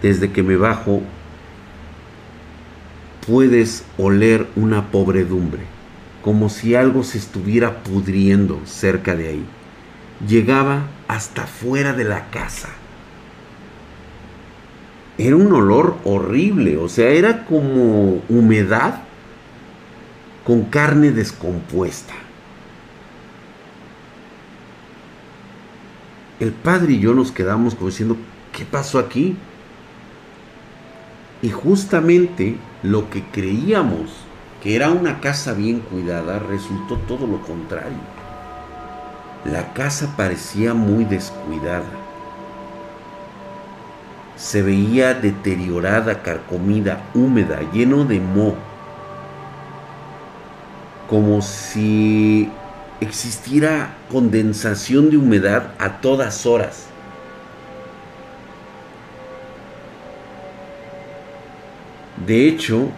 desde que me bajo, puedes oler una pobredumbre, como si algo se estuviera pudriendo cerca de ahí. Llegaba hasta fuera de la casa. Era un olor horrible, o sea, era como humedad con carne descompuesta. El padre y yo nos quedamos como diciendo, ¿qué pasó aquí? Y justamente lo que creíamos que era una casa bien cuidada resultó todo lo contrario. La casa parecía muy descuidada. Se veía deteriorada, carcomida, húmeda, lleno de moho. Como si existiera condensación de humedad a todas horas. De hecho,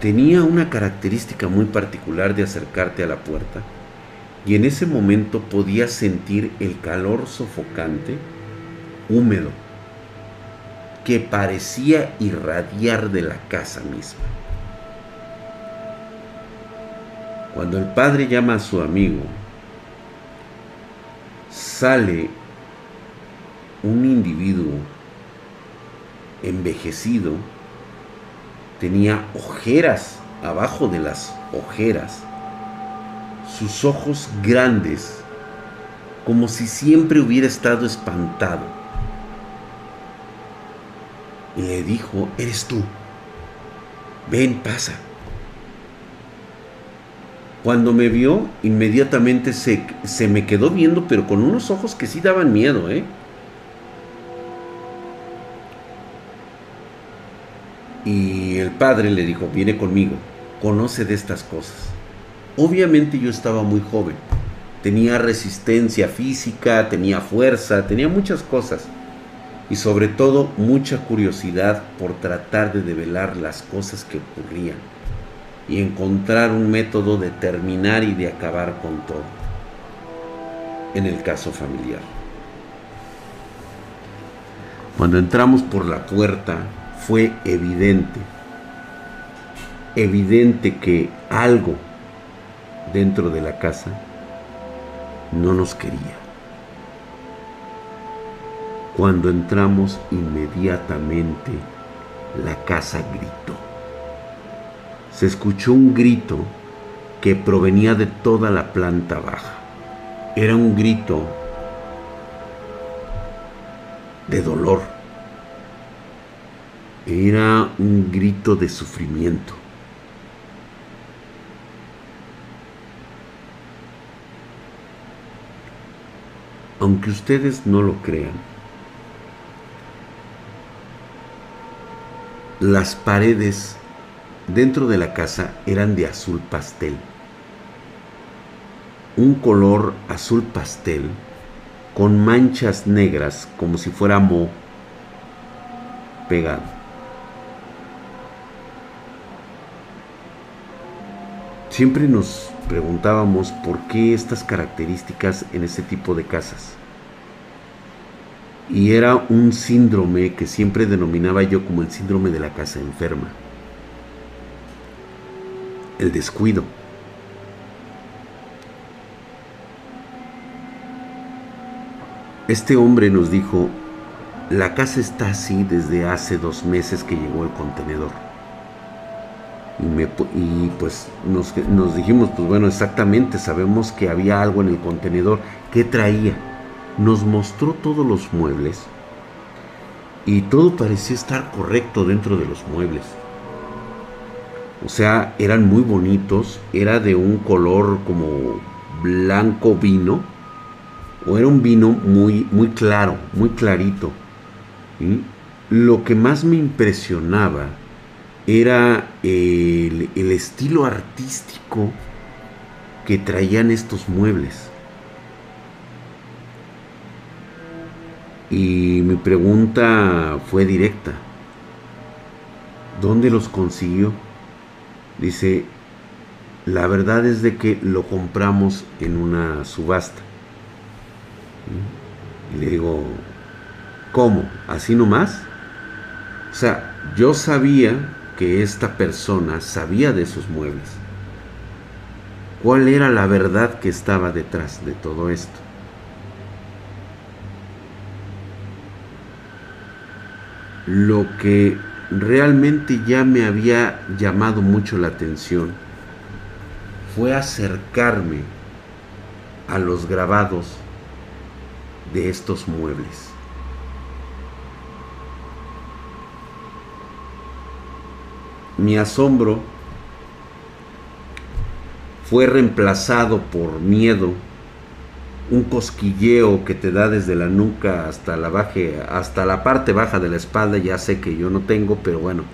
tenía una característica muy particular de acercarte a la puerta y en ese momento podías sentir el calor sofocante, húmedo. que parecía irradiar de la casa misma. Cuando el padre llama a su amigo, sale un individuo envejecido, tenía ojeras abajo de las ojeras, sus ojos grandes, como si siempre hubiera estado espantado. Y le dijo, eres tú, ven, pasa. Cuando me vio, inmediatamente se, se me quedó viendo, pero con unos ojos que sí daban miedo, ¿eh? Y el padre le dijo, viene conmigo, conoce de estas cosas. Obviamente yo estaba muy joven, tenía resistencia física, tenía fuerza, tenía muchas cosas y sobre todo mucha curiosidad por tratar de develar las cosas que ocurrían y encontrar un método de terminar y de acabar con todo, en el caso familiar. Cuando entramos por la puerta fue evidente, evidente que algo dentro de la casa no nos quería. Cuando entramos inmediatamente, la casa gritó. Se escuchó un grito que provenía de toda la planta baja. Era un grito de dolor. Era un grito de sufrimiento. Aunque ustedes no lo crean, las paredes dentro de la casa eran de azul pastel. Un color azul pastel con manchas negras como si fuera mo pegado. Siempre nos preguntábamos por qué estas características en ese tipo de casas. Y era un síndrome que siempre denominaba yo como el síndrome de la casa enferma. El descuido. Este hombre nos dijo, la casa está así desde hace dos meses que llegó el contenedor. Y, pues nos, nos, dijimos, pues bueno, exactamente, sabemos que había algo en el contenedor. ¿Qué traía? Nos mostró todos los muebles y todo parecía estar correcto dentro de los muebles. O sea, eran muy bonitos, era de un color como blanco vino, o era un vino muy, muy claro, muy clarito. Lo que más me impresionaba era el, estilo artístico que traían estos muebles. Y mi pregunta fue directa. ¿Dónde los consiguió? Dice, la verdad es de que lo compramos en una subasta. Y le digo, ¿cómo? ¿Así nomás? O sea, yo sabía que esta persona sabía de esos muebles. ¿Cuál era la verdad que estaba detrás de todo esto? Lo que realmente ya me había llamado mucho la atención fue acercarme a los grabados de estos muebles. Mi asombro fue reemplazado por miedo, un cosquilleo que te da desde la nuca hasta la baje, hasta la parte baja de la espalda, ya sé que yo no tengo, pero bueno,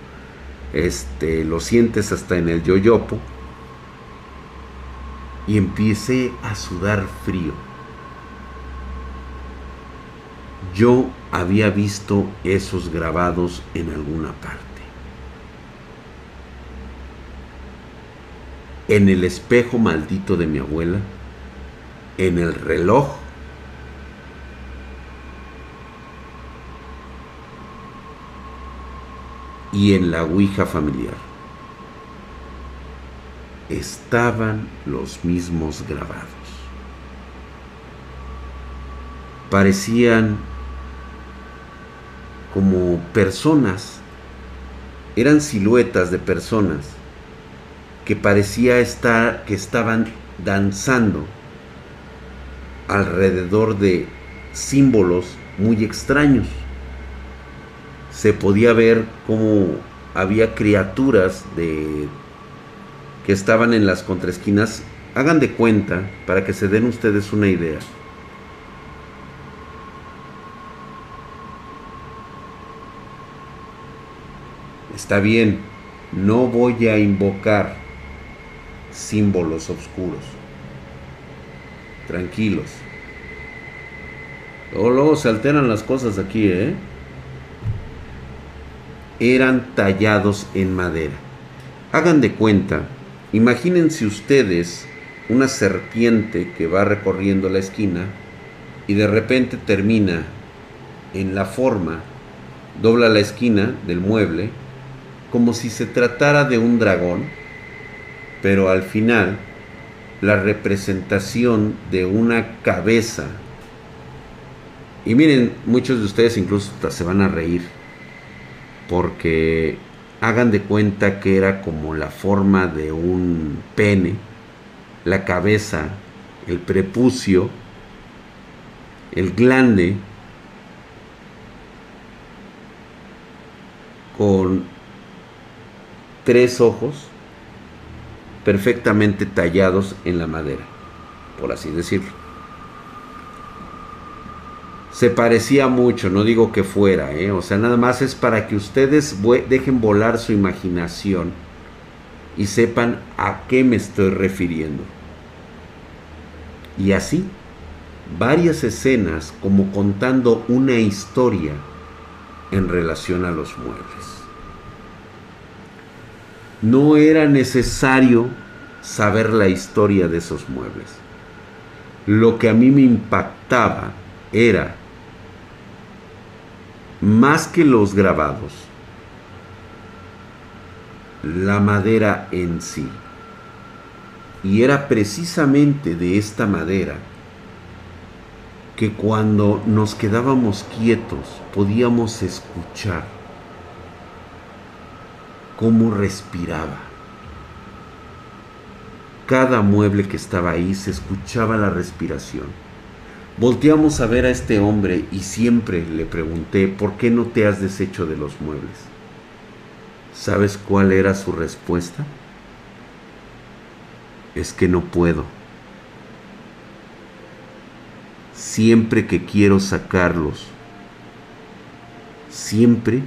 este lo sientes hasta en el yoyopo y empecé a sudar frío. Yo había visto esos grabados en alguna parte. En el espejo maldito de mi abuela, en el reloj, y en la Ouija familiar. Estaban los mismos grabados. Parecían como personas, eran siluetas de personas que parecía estar que estaban danzando alrededor de símbolos muy extraños. Se podía ver como había criaturas de que estaban en las contraesquinas. Hagan de cuenta para que se den ustedes una idea. Está bien, no voy a invocar símbolos oscuros. Tranquilos. Luego, luego se alteran las cosas aquí, ¿eh? Eran tallados en madera. Hagan de cuenta, imagínense ustedes una serpiente que va recorriendo la esquina y de repente termina en la forma, dobla la esquina del mueble, como si se tratara de un dragón, pero al final la representación de una cabeza. Y miren, muchos de ustedes incluso se van a reír, porque hagan de cuenta que era como la forma de un pene, la cabeza, el prepucio, el glande, con tres ojos perfectamente tallados en la madera, por así decirlo. Se parecía mucho, no digo que fuera, ¿eh? o sea, nada más es para que ustedes dejen volar su imaginación y sepan a qué me estoy refiriendo. Y así, varias escenas como contando una historia en relación a los muebles no era necesario saber la historia de esos muebles. Lo que a mí me impactaba era, más que los grabados, la madera en sí. Y era precisamente de esta madera que cuando nos quedábamos quietos podíamos escuchar cómo respiraba. Cada mueble que estaba ahí se escuchaba la respiración. Volteamos a ver a este hombre y siempre le pregunté, ¿por qué no te has deshecho de los muebles? ¿Sabes cuál era su respuesta? Es que no puedo. Siempre que quiero sacarlos, siempre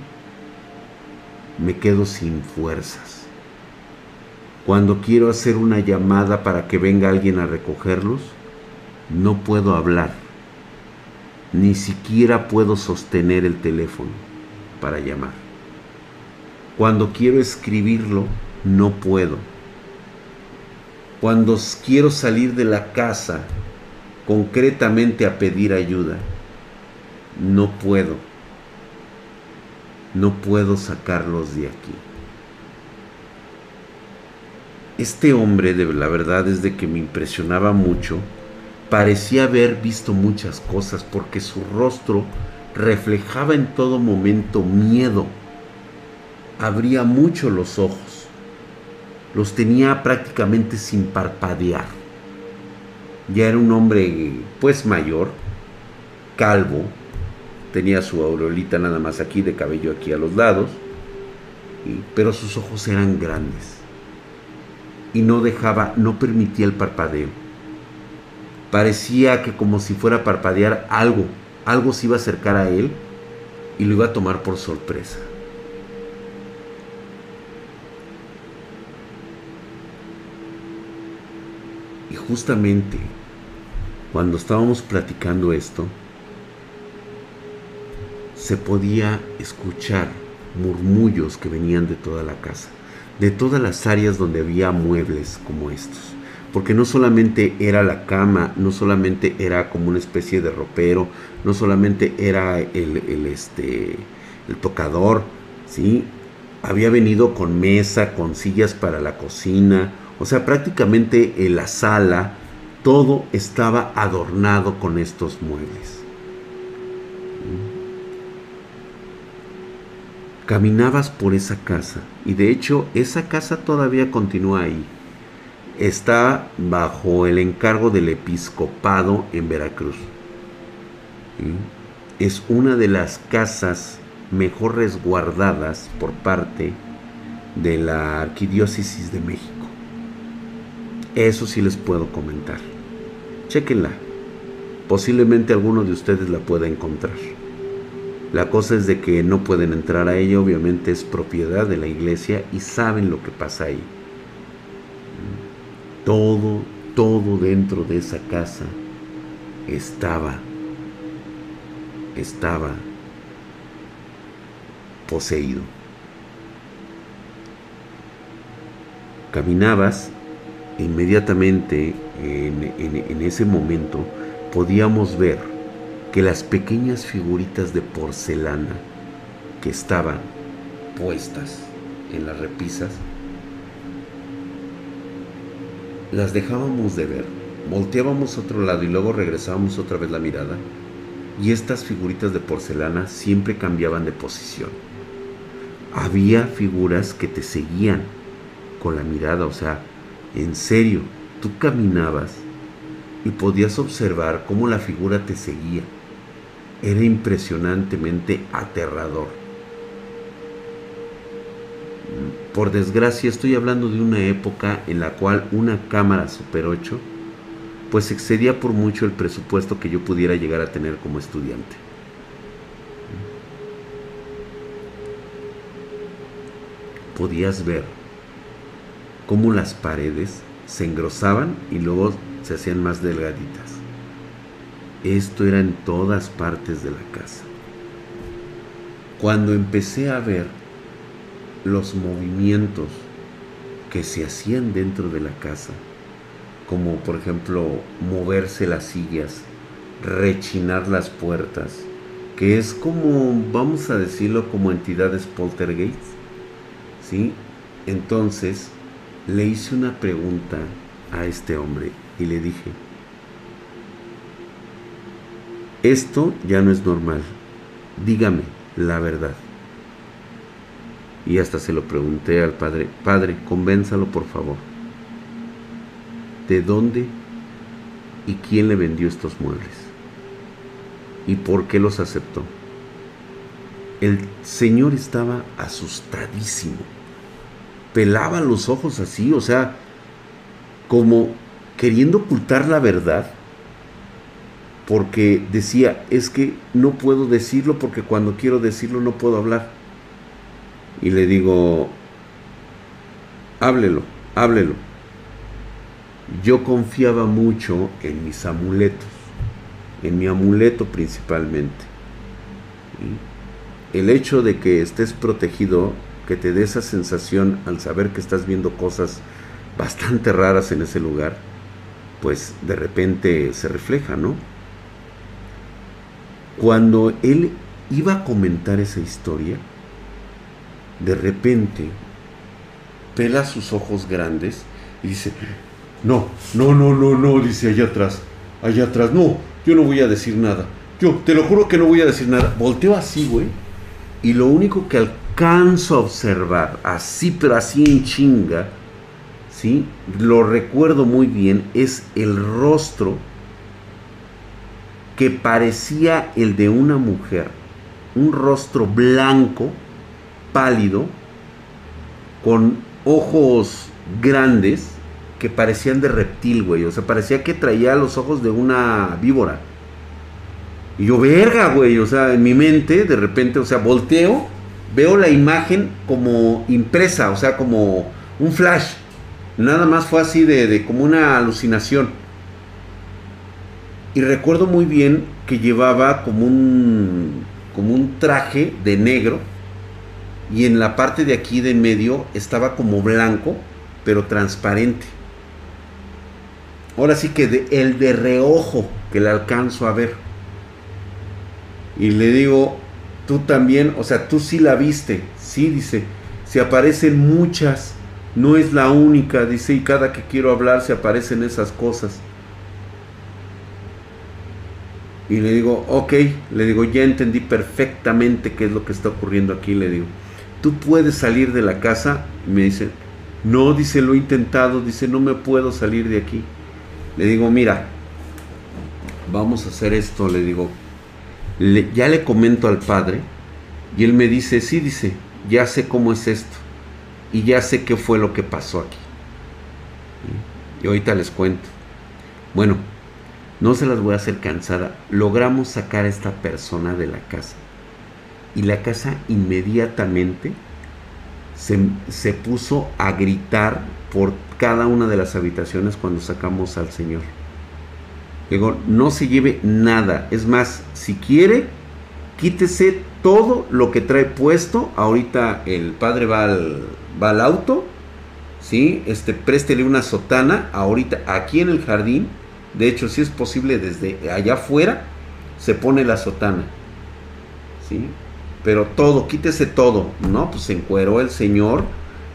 me quedo sin fuerzas. Cuando quiero hacer una llamada para que venga alguien a recogerlos, no puedo hablar. Ni siquiera puedo sostener el teléfono para llamar. Cuando quiero escribirlo, no puedo. Cuando quiero salir de la casa concretamente a pedir ayuda, no puedo no puedo sacarlos de aquí. Este hombre, de la verdad, es de que me impresionaba mucho, parecía haber visto muchas cosas porque su rostro reflejaba en todo momento miedo. Abría mucho los ojos. Los tenía prácticamente sin parpadear. Ya era un hombre pues mayor, calvo, tenía su aureolita nada más aquí, de cabello aquí a los lados, pero sus ojos eran grandes y no dejaba, no permitía el parpadeo. Parecía que como si fuera a parpadear algo, algo se iba a acercar a él y lo iba a tomar por sorpresa. Y justamente cuando estábamos platicando esto, se podía escuchar murmullos que venían de toda la casa, de todas las áreas donde había muebles como estos. Porque no solamente era la cama, no solamente era como una especie de ropero, no solamente era el, este, el tocador, ¿sí? había venido con mesa, con sillas para la cocina, o sea, prácticamente en la sala, todo estaba adornado con estos muebles. Caminabas por esa casa y de hecho esa casa todavía continúa ahí. Está bajo el encargo del episcopado en Veracruz. Es una de las casas mejor resguardadas por parte de la Arquidiócesis de México. Eso sí les puedo comentar. Chequenla. Posiblemente alguno de ustedes la pueda encontrar. La cosa es de que no pueden entrar a ella, obviamente es propiedad de la iglesia y saben lo que pasa ahí. Todo, todo dentro de esa casa estaba, estaba poseído. Caminabas inmediatamente en, ese momento podíamos ver que las pequeñas figuritas de porcelana que estaban puestas en las repisas, las dejábamos de ver, volteábamos a otro lado y luego regresábamos otra vez la mirada y estas figuritas de porcelana siempre cambiaban de posición. Había figuras que te seguían con la mirada, o sea, en serio, tú caminabas y podías observar cómo la figura te seguía. Era impresionantemente aterrador. Por desgracia estoy hablando de una época en la cual una cámara Super 8 pues excedía por mucho el presupuesto que yo pudiera llegar a tener como estudiante. Podías ver cómo las paredes se engrosaban y luego se hacían más delgaditas. Esto era en todas partes de la casa. Cuando empecé a ver los movimientos que se hacían dentro de la casa, como por ejemplo moverse las sillas, rechinar las puertas, que es como, vamos a decirlo, como entidades poltergeist, ¿sí? Entonces, le hice una pregunta a este hombre y le dije, esto ya no es normal, dígame la verdad. Y hasta se lo pregunté al padre, padre, convénzalo por favor. ¿De dónde y quién le vendió estos muebles? ¿Y por qué los aceptó? El señor estaba asustadísimo pelaba los ojos así, o sea, como queriendo ocultar la verdad, porque decía, es que no puedo decirlo porque cuando quiero decirlo no puedo hablar. Y le digo, háblelo, háblelo. Yo confiaba mucho en mis amuletos, en mi amuleto principalmente. El hecho de que estés protegido que te dé esa sensación al saber que estás viendo cosas bastante raras en ese lugar, pues de repente se refleja, ¿no? Cuando él iba a comentar esa historia, de repente pela sus ojos grandes y dice, no, no, no, no, no, dice allá atrás, allá atrás, no, yo no voy a decir nada, yo te lo juro que no voy a decir nada. Volteo así, güey, y lo único que alcanzo a observar, así pero así en chinga, ¿sí? lo recuerdo muy bien, es el rostro que parecía el de una mujer, un rostro blanco, pálido, con ojos grandes que parecían de reptil, güey. O sea, parecía que traía los ojos de una víbora. Y yo, verga, güey. O sea, en mi mente, de repente, o sea, volteo veo la imagen como impresa, o sea, como un flash. Nada más fue así de, como una alucinación. Y recuerdo muy bien que llevaba como un, como un traje de negro y en la parte de aquí de medio estaba como blanco, pero transparente. Ahora sí que el de reojo que le alcanzo a ver. Y le digo, tú también, o sea, tú sí la viste, sí, dice, se aparecen muchas, no es la única, dice, y cada que quiero hablar se aparecen esas cosas. Y le digo, ok, le digo, ya entendí perfectamente qué es lo que está ocurriendo aquí, le digo, tú puedes salir de la casa, y me dice, no, dice, lo he intentado, dice, no me puedo salir de aquí. Le digo, mira, vamos a hacer esto, le digo, ya le comento al padre, y él me dice, sí, dice, ya sé cómo es esto, y ya sé qué fue lo que pasó aquí. Y ahorita les cuento. Bueno, no se las voy a hacer cansada. Logramos sacar a esta persona de la casa. Y la casa inmediatamente se, puso a gritar por cada una de las habitaciones cuando sacamos al Señor. Digo, no se lleve nada. Es más, si quiere, quítese todo lo que trae puesto. Ahorita el padre va al, va al auto. ¿sí? Este, préstele una sotana. Ahorita aquí en el jardín de hecho, si es posible desde allá afuera, se pone la sotana. ¿Sí? Pero todo, quítese todo. No, pues se encueró el señor.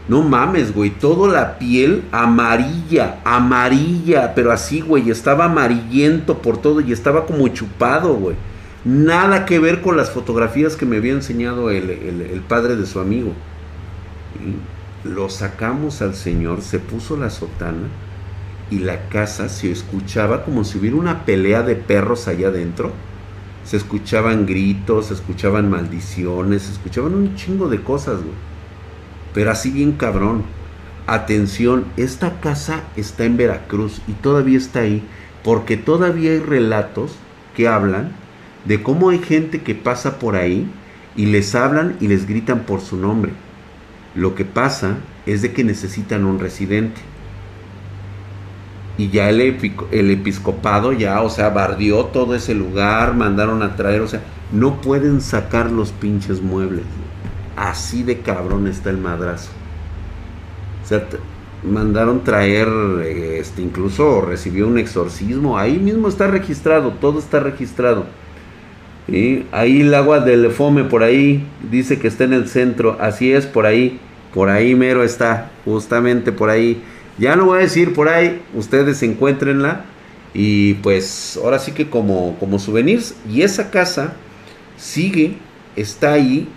No mames, güey. Toda la piel amarilla, amarilla. Pero así, güey. Estaba amarillento por todo y estaba como chupado, güey. Nada que ver con las fotografías que me había enseñado el, padre de su amigo. Lo sacamos al señor, se puso la sotana y la casa se escuchaba como si hubiera una pelea de perros allá adentro. Se escuchaban gritos, se escuchaban maldiciones, se escuchaban un chingo de cosas, güey. Pero así bien cabrón. Atención, esta casa está en Veracruz y todavía está ahí porque todavía hay relatos que hablan de cómo hay gente que pasa por ahí y les hablan y les gritan por su nombre. Lo que pasa es de que necesitan un residente y ya el, el episcopado ya, o sea, bardió todo ese lugar, mandaron a traer, o sea, no pueden sacar los pinches muebles. Así de cabrón está el madrazo. O sea, mandaron traer, este, incluso recibió un exorcismo, ahí mismo está registrado, todo está registrado. y Ahí el agua del Fome, por ahí, dice que está en el centro, así es, por ahí, por ahí mero está, justamente por ahí. Ya no voy a decir por ahí, ustedes encuéntrenla. Y pues ahora sí que como, como souvenirs. Y esa casa sigue, está ahí,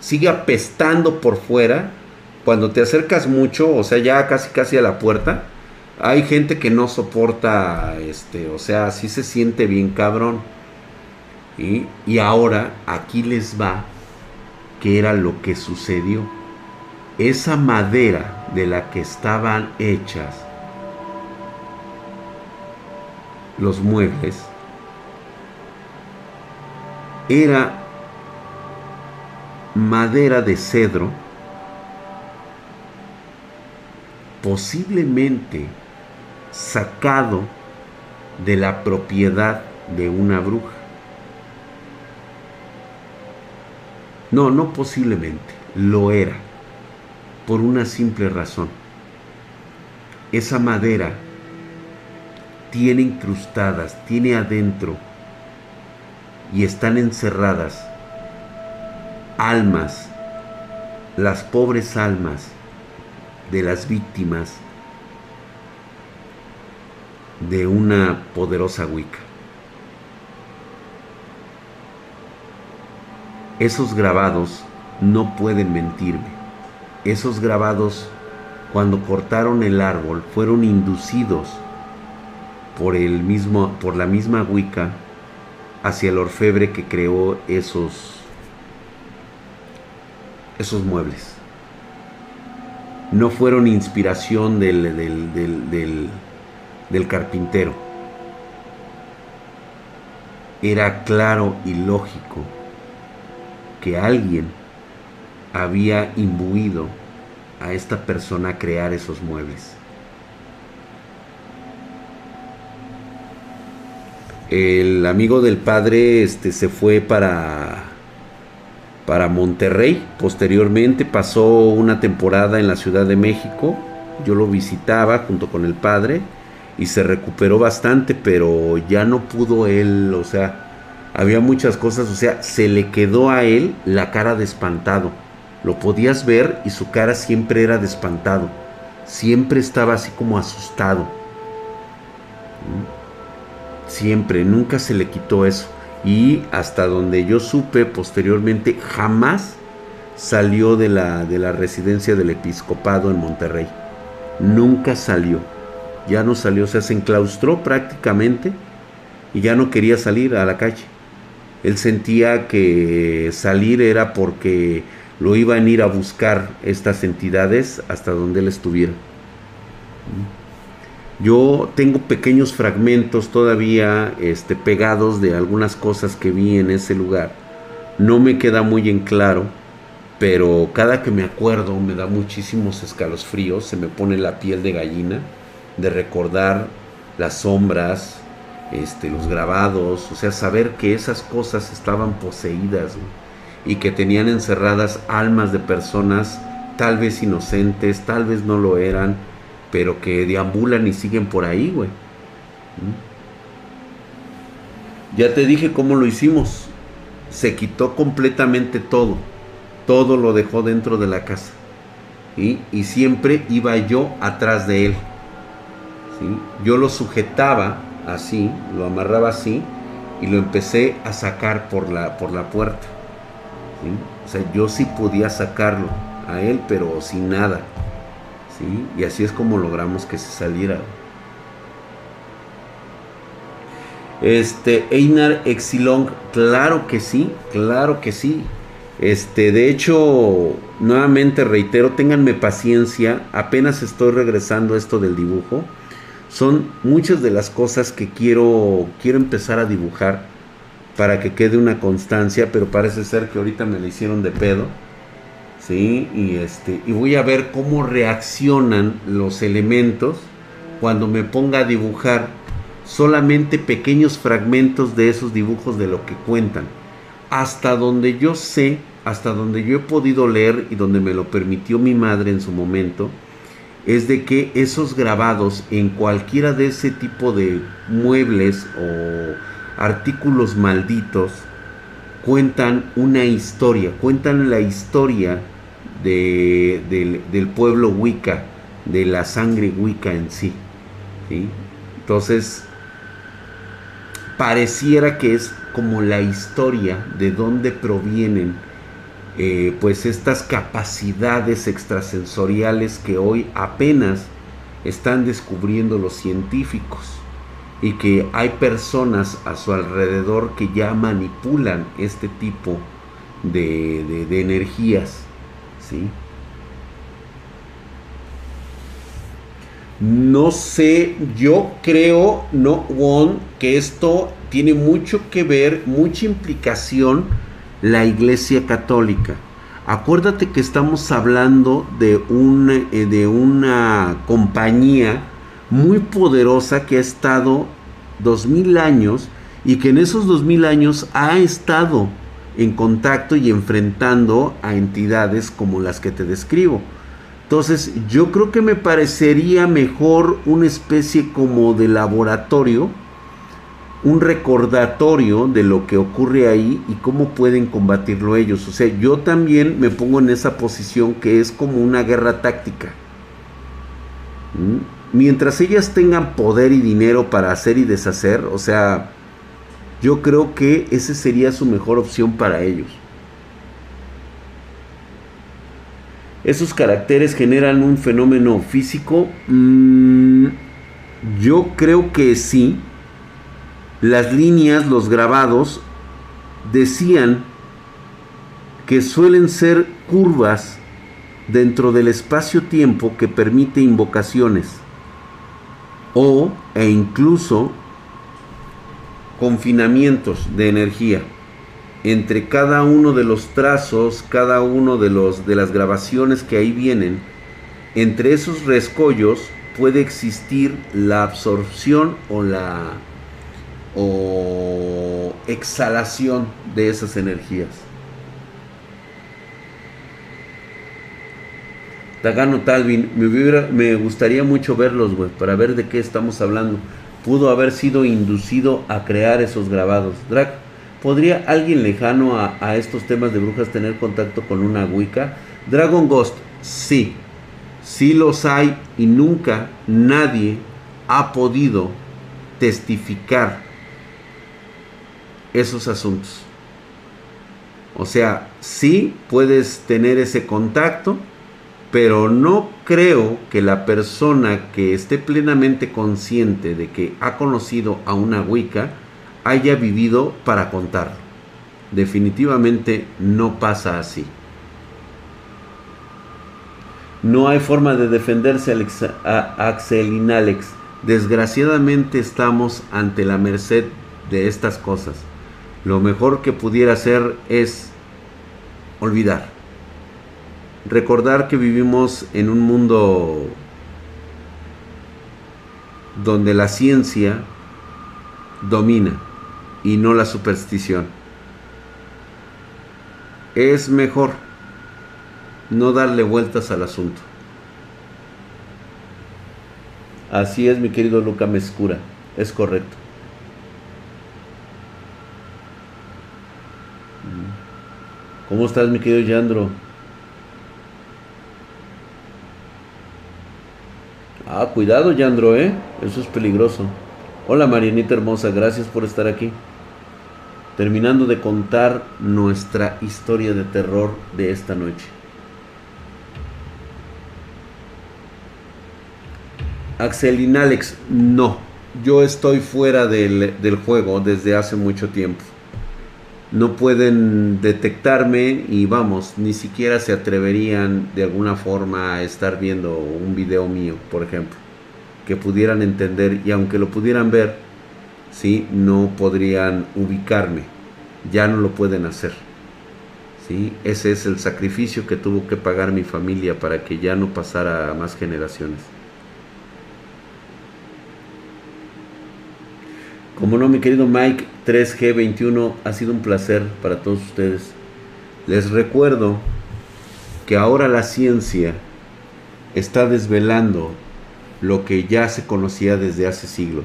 sigue apestando por fuera. Cuando te acercas mucho, o sea, ya casi casi a la puerta, hay gente que no soporta, este, o sea, sí se siente bien cabrón. Y, y ahora aquí les va qué era lo que sucedió esa madera de la que estaban hechas los muebles era madera de cedro, posiblemente sacado de la propiedad de una bruja. No, no posiblemente, lo era por una simple razón. Esa madera tiene incrustadas, tiene adentro y están encerradas almas, las pobres almas de las víctimas de una poderosa Wicca. Esos grabados no pueden mentirme esos grabados, cuando cortaron el árbol, fueron inducidos por, el mismo, por la misma Wicca hacia el orfebre que creó esos, esos muebles. No fueron inspiración del, del, del carpintero. Era claro y lógico que alguien había imbuido a esta persona a crear esos muebles. El amigo del padre este, se fue para, para Monterrey. Posteriormente pasó una temporada en la Ciudad de México. Yo lo visitaba junto con el padre y se recuperó bastante, pero ya no pudo él, o sea, había muchas cosas, o sea, se le quedó a él la cara de espantado Lo podías ver y su cara siempre era de espantado. Siempre estaba así como asustado. ¿Mm? Siempre, nunca se le quitó eso. Y hasta donde yo supe posteriormente, jamás salió de la, de la residencia del episcopado en Monterrey. Nunca salió. Ya no salió, o sea, se enclaustró prácticamente y ya no quería salir a la calle. Él sentía que salir era porque lo iban a ir a buscar estas entidades hasta donde él estuviera. Yo tengo pequeños fragmentos todavía este, pegados de algunas cosas que vi en ese lugar. No me queda muy en claro, pero cada que me acuerdo me da muchísimos escalofríos, se me pone la piel de gallina de recordar las sombras, este, los grabados, o sea, saber que esas cosas estaban poseídas y que tenían encerradas almas de personas tal vez inocentes, tal vez no lo eran, pero que deambulan y siguen por ahí, güey. ¿Mm? Ya te dije cómo lo hicimos. Se quitó completamente todo. Todo lo dejó dentro de la casa. Y siempre iba yo atrás de él. Yo lo sujetaba así, lo amarraba así y lo empecé a sacar por la, por la puerta. O sea, yo sí podía sacarlo a él, pero sin nada. ¿sí? Y así es como logramos que se saliera. Este, Einar Exilong, claro que sí, claro que sí. Este, de hecho, nuevamente reitero, ténganme paciencia, apenas estoy regresando a esto del dibujo son muchas de las cosas que quiero, quiero empezar a dibujar para que quede una constancia, pero parece ser que ahorita me la hicieron de pedo. ¿sí? Y, este, y voy a ver cómo reaccionan los elementos cuando me ponga a dibujar solamente pequeños fragmentos de esos dibujos de lo que cuentan. Hasta donde yo sé, hasta donde yo he podido leer y donde me lo permitió mi madre en su momento, es de que esos grabados en cualquiera de ese tipo de muebles o artículos malditos cuentan una historia, cuentan la historia del pueblo Wicca, de la sangre Wicca en sí. Entonces, pareciera que es como la historia de dónde provienen eh, pues estas capacidades extrasensoriales que hoy apenas están descubriendo los científicos y que hay personas a su alrededor que ya manipulan este tipo de, energías. ¿sí? No sé, yo creo, no, Won, que esto tiene mucho que ver, mucha implicación la Iglesia Católica. Acuérdate que estamos hablando de, eh, de una compañía muy poderosa que ha estado dos mil años y que en esos dos mil años ha estado en contacto y enfrentando a entidades como las que te describo. Entonces yo creo que me parecería mejor una especie como de laboratorio un recordatorio de lo que ocurre ahí y cómo pueden combatirlo ellos. O sea, yo también me pongo en esa posición que es como una guerra táctica. ¿Mm? Mientras ellas tengan poder y dinero para hacer y deshacer, o sea, yo creo que esa sería su mejor opción para ellos. Esos caracteres generan un fenómeno físico. Mm, yo creo que sí las líneas, los grabados, decían que suelen ser curvas dentro del espacio-tiempo que permite invocaciones o e incluso confinamientos de energía entre cada uno de los trazos, cada uno de los de las grabaciones que ahí vienen, entre esos rescollos puede existir la absorción o la o exhalación de esas energías. Tagano Talvin, me, me gustaría mucho verlos, güey, para ver de qué estamos hablando. Pudo haber sido inducido a crear esos grabados. Drac, ¿Podría alguien lejano a, estos temas de brujas tener contacto con una Wicca? Dragon Ghost, sí. Sí los hay y nunca nadie ha podido testificar esos asuntos. O sea, sí puedes tener ese contacto, pero no creo que la persona que esté plenamente consciente de que ha conocido a una Wicca haya vivido para contarlo. Definitivamente no pasa así. No hay forma de defenderse a Axel. Desgraciadamente estamos ante la merced de estas cosas. Lo mejor que pudiera hacer es olvidar. Recordar que vivimos en un mundo donde la ciencia domina y no la superstición. Es mejor no darle vueltas al asunto. Así es, mi querido Luca Mescura, es correcto. ¿Cómo estás, mi querido Yandro? Ah, cuidado, Yandro, ¿eh? Eso es peligroso. Hola, Marianita hermosa, gracias por estar aquí. Terminando de contar nuestra historia de terror de esta noche. Axelin Alex, no. Yo estoy fuera del, del juego desde hace mucho tiempo no pueden detectarme y vamos, ni siquiera se atreverían de alguna forma a estar viendo un video mío, por ejemplo, que pudieran entender y aunque lo pudieran ver, ¿sí? no podrían ubicarme, ya no lo pueden hacer. ¿sí? Ese es el sacrificio que tuvo que pagar mi familia para que ya no pasara a más generaciones. Como no, mi querido Mike 3G21, ha sido un placer para todos ustedes. Les recuerdo que ahora la ciencia está desvelando lo que ya se conocía desde hace siglos.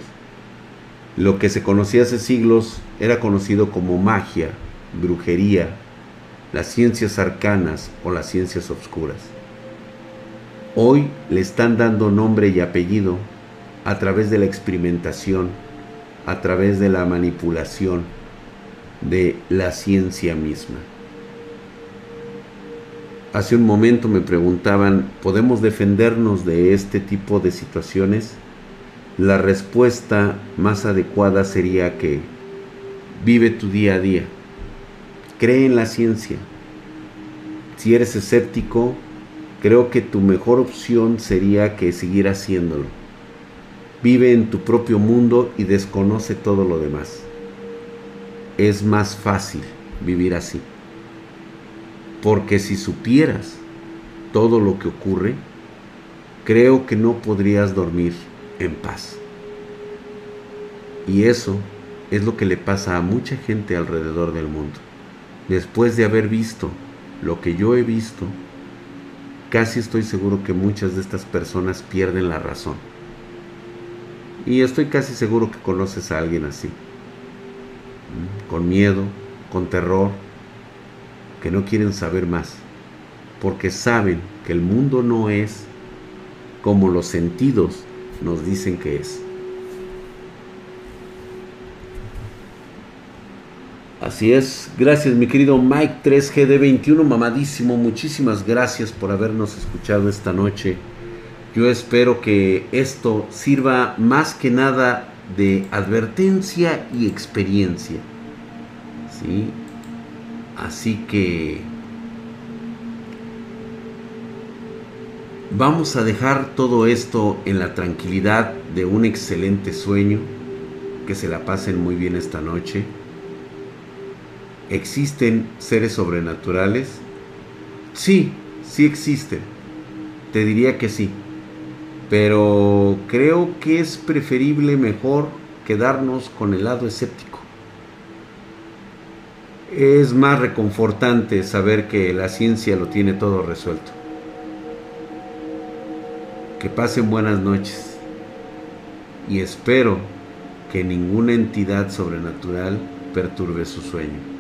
Lo que se conocía hace siglos era conocido como magia, brujería, las ciencias arcanas o las ciencias obscuras. Hoy le están dando nombre y apellido a través de la experimentación a través de la manipulación de la ciencia misma. Hace un momento me preguntaban, ¿podemos defendernos de este tipo de situaciones? La respuesta más adecuada sería que vive tu día a día, cree en la ciencia. Si eres escéptico, creo que tu mejor opción sería que seguir haciéndolo Vive en tu propio mundo y desconoce todo lo demás. Es más fácil vivir así. Porque si supieras todo lo que ocurre, creo que no podrías dormir en paz. Y eso es lo que le pasa a mucha gente alrededor del mundo. Después de haber visto lo que yo he visto, casi estoy seguro que muchas de estas personas pierden la razón. Y estoy casi seguro que conoces a alguien así. Con miedo, con terror, que no quieren saber más. Porque saben que el mundo no es como los sentidos nos dicen que es. Así es, gracias mi querido Mike 3GD21, mamadísimo, muchísimas gracias por habernos escuchado esta noche. Yo espero que esto sirva más que nada de advertencia y experiencia. ¿Sí? Así que vamos a dejar todo esto en la tranquilidad de un excelente sueño. Que se la pasen muy bien esta noche. ¿Existen seres sobrenaturales? Sí, sí existen. Te diría que sí pero creo que es preferible mejor quedarnos con el lado escéptico. Es más reconfortante saber que la ciencia lo tiene todo resuelto. Que pasen buenas noches y espero que ninguna entidad sobrenatural perturbe su sueño.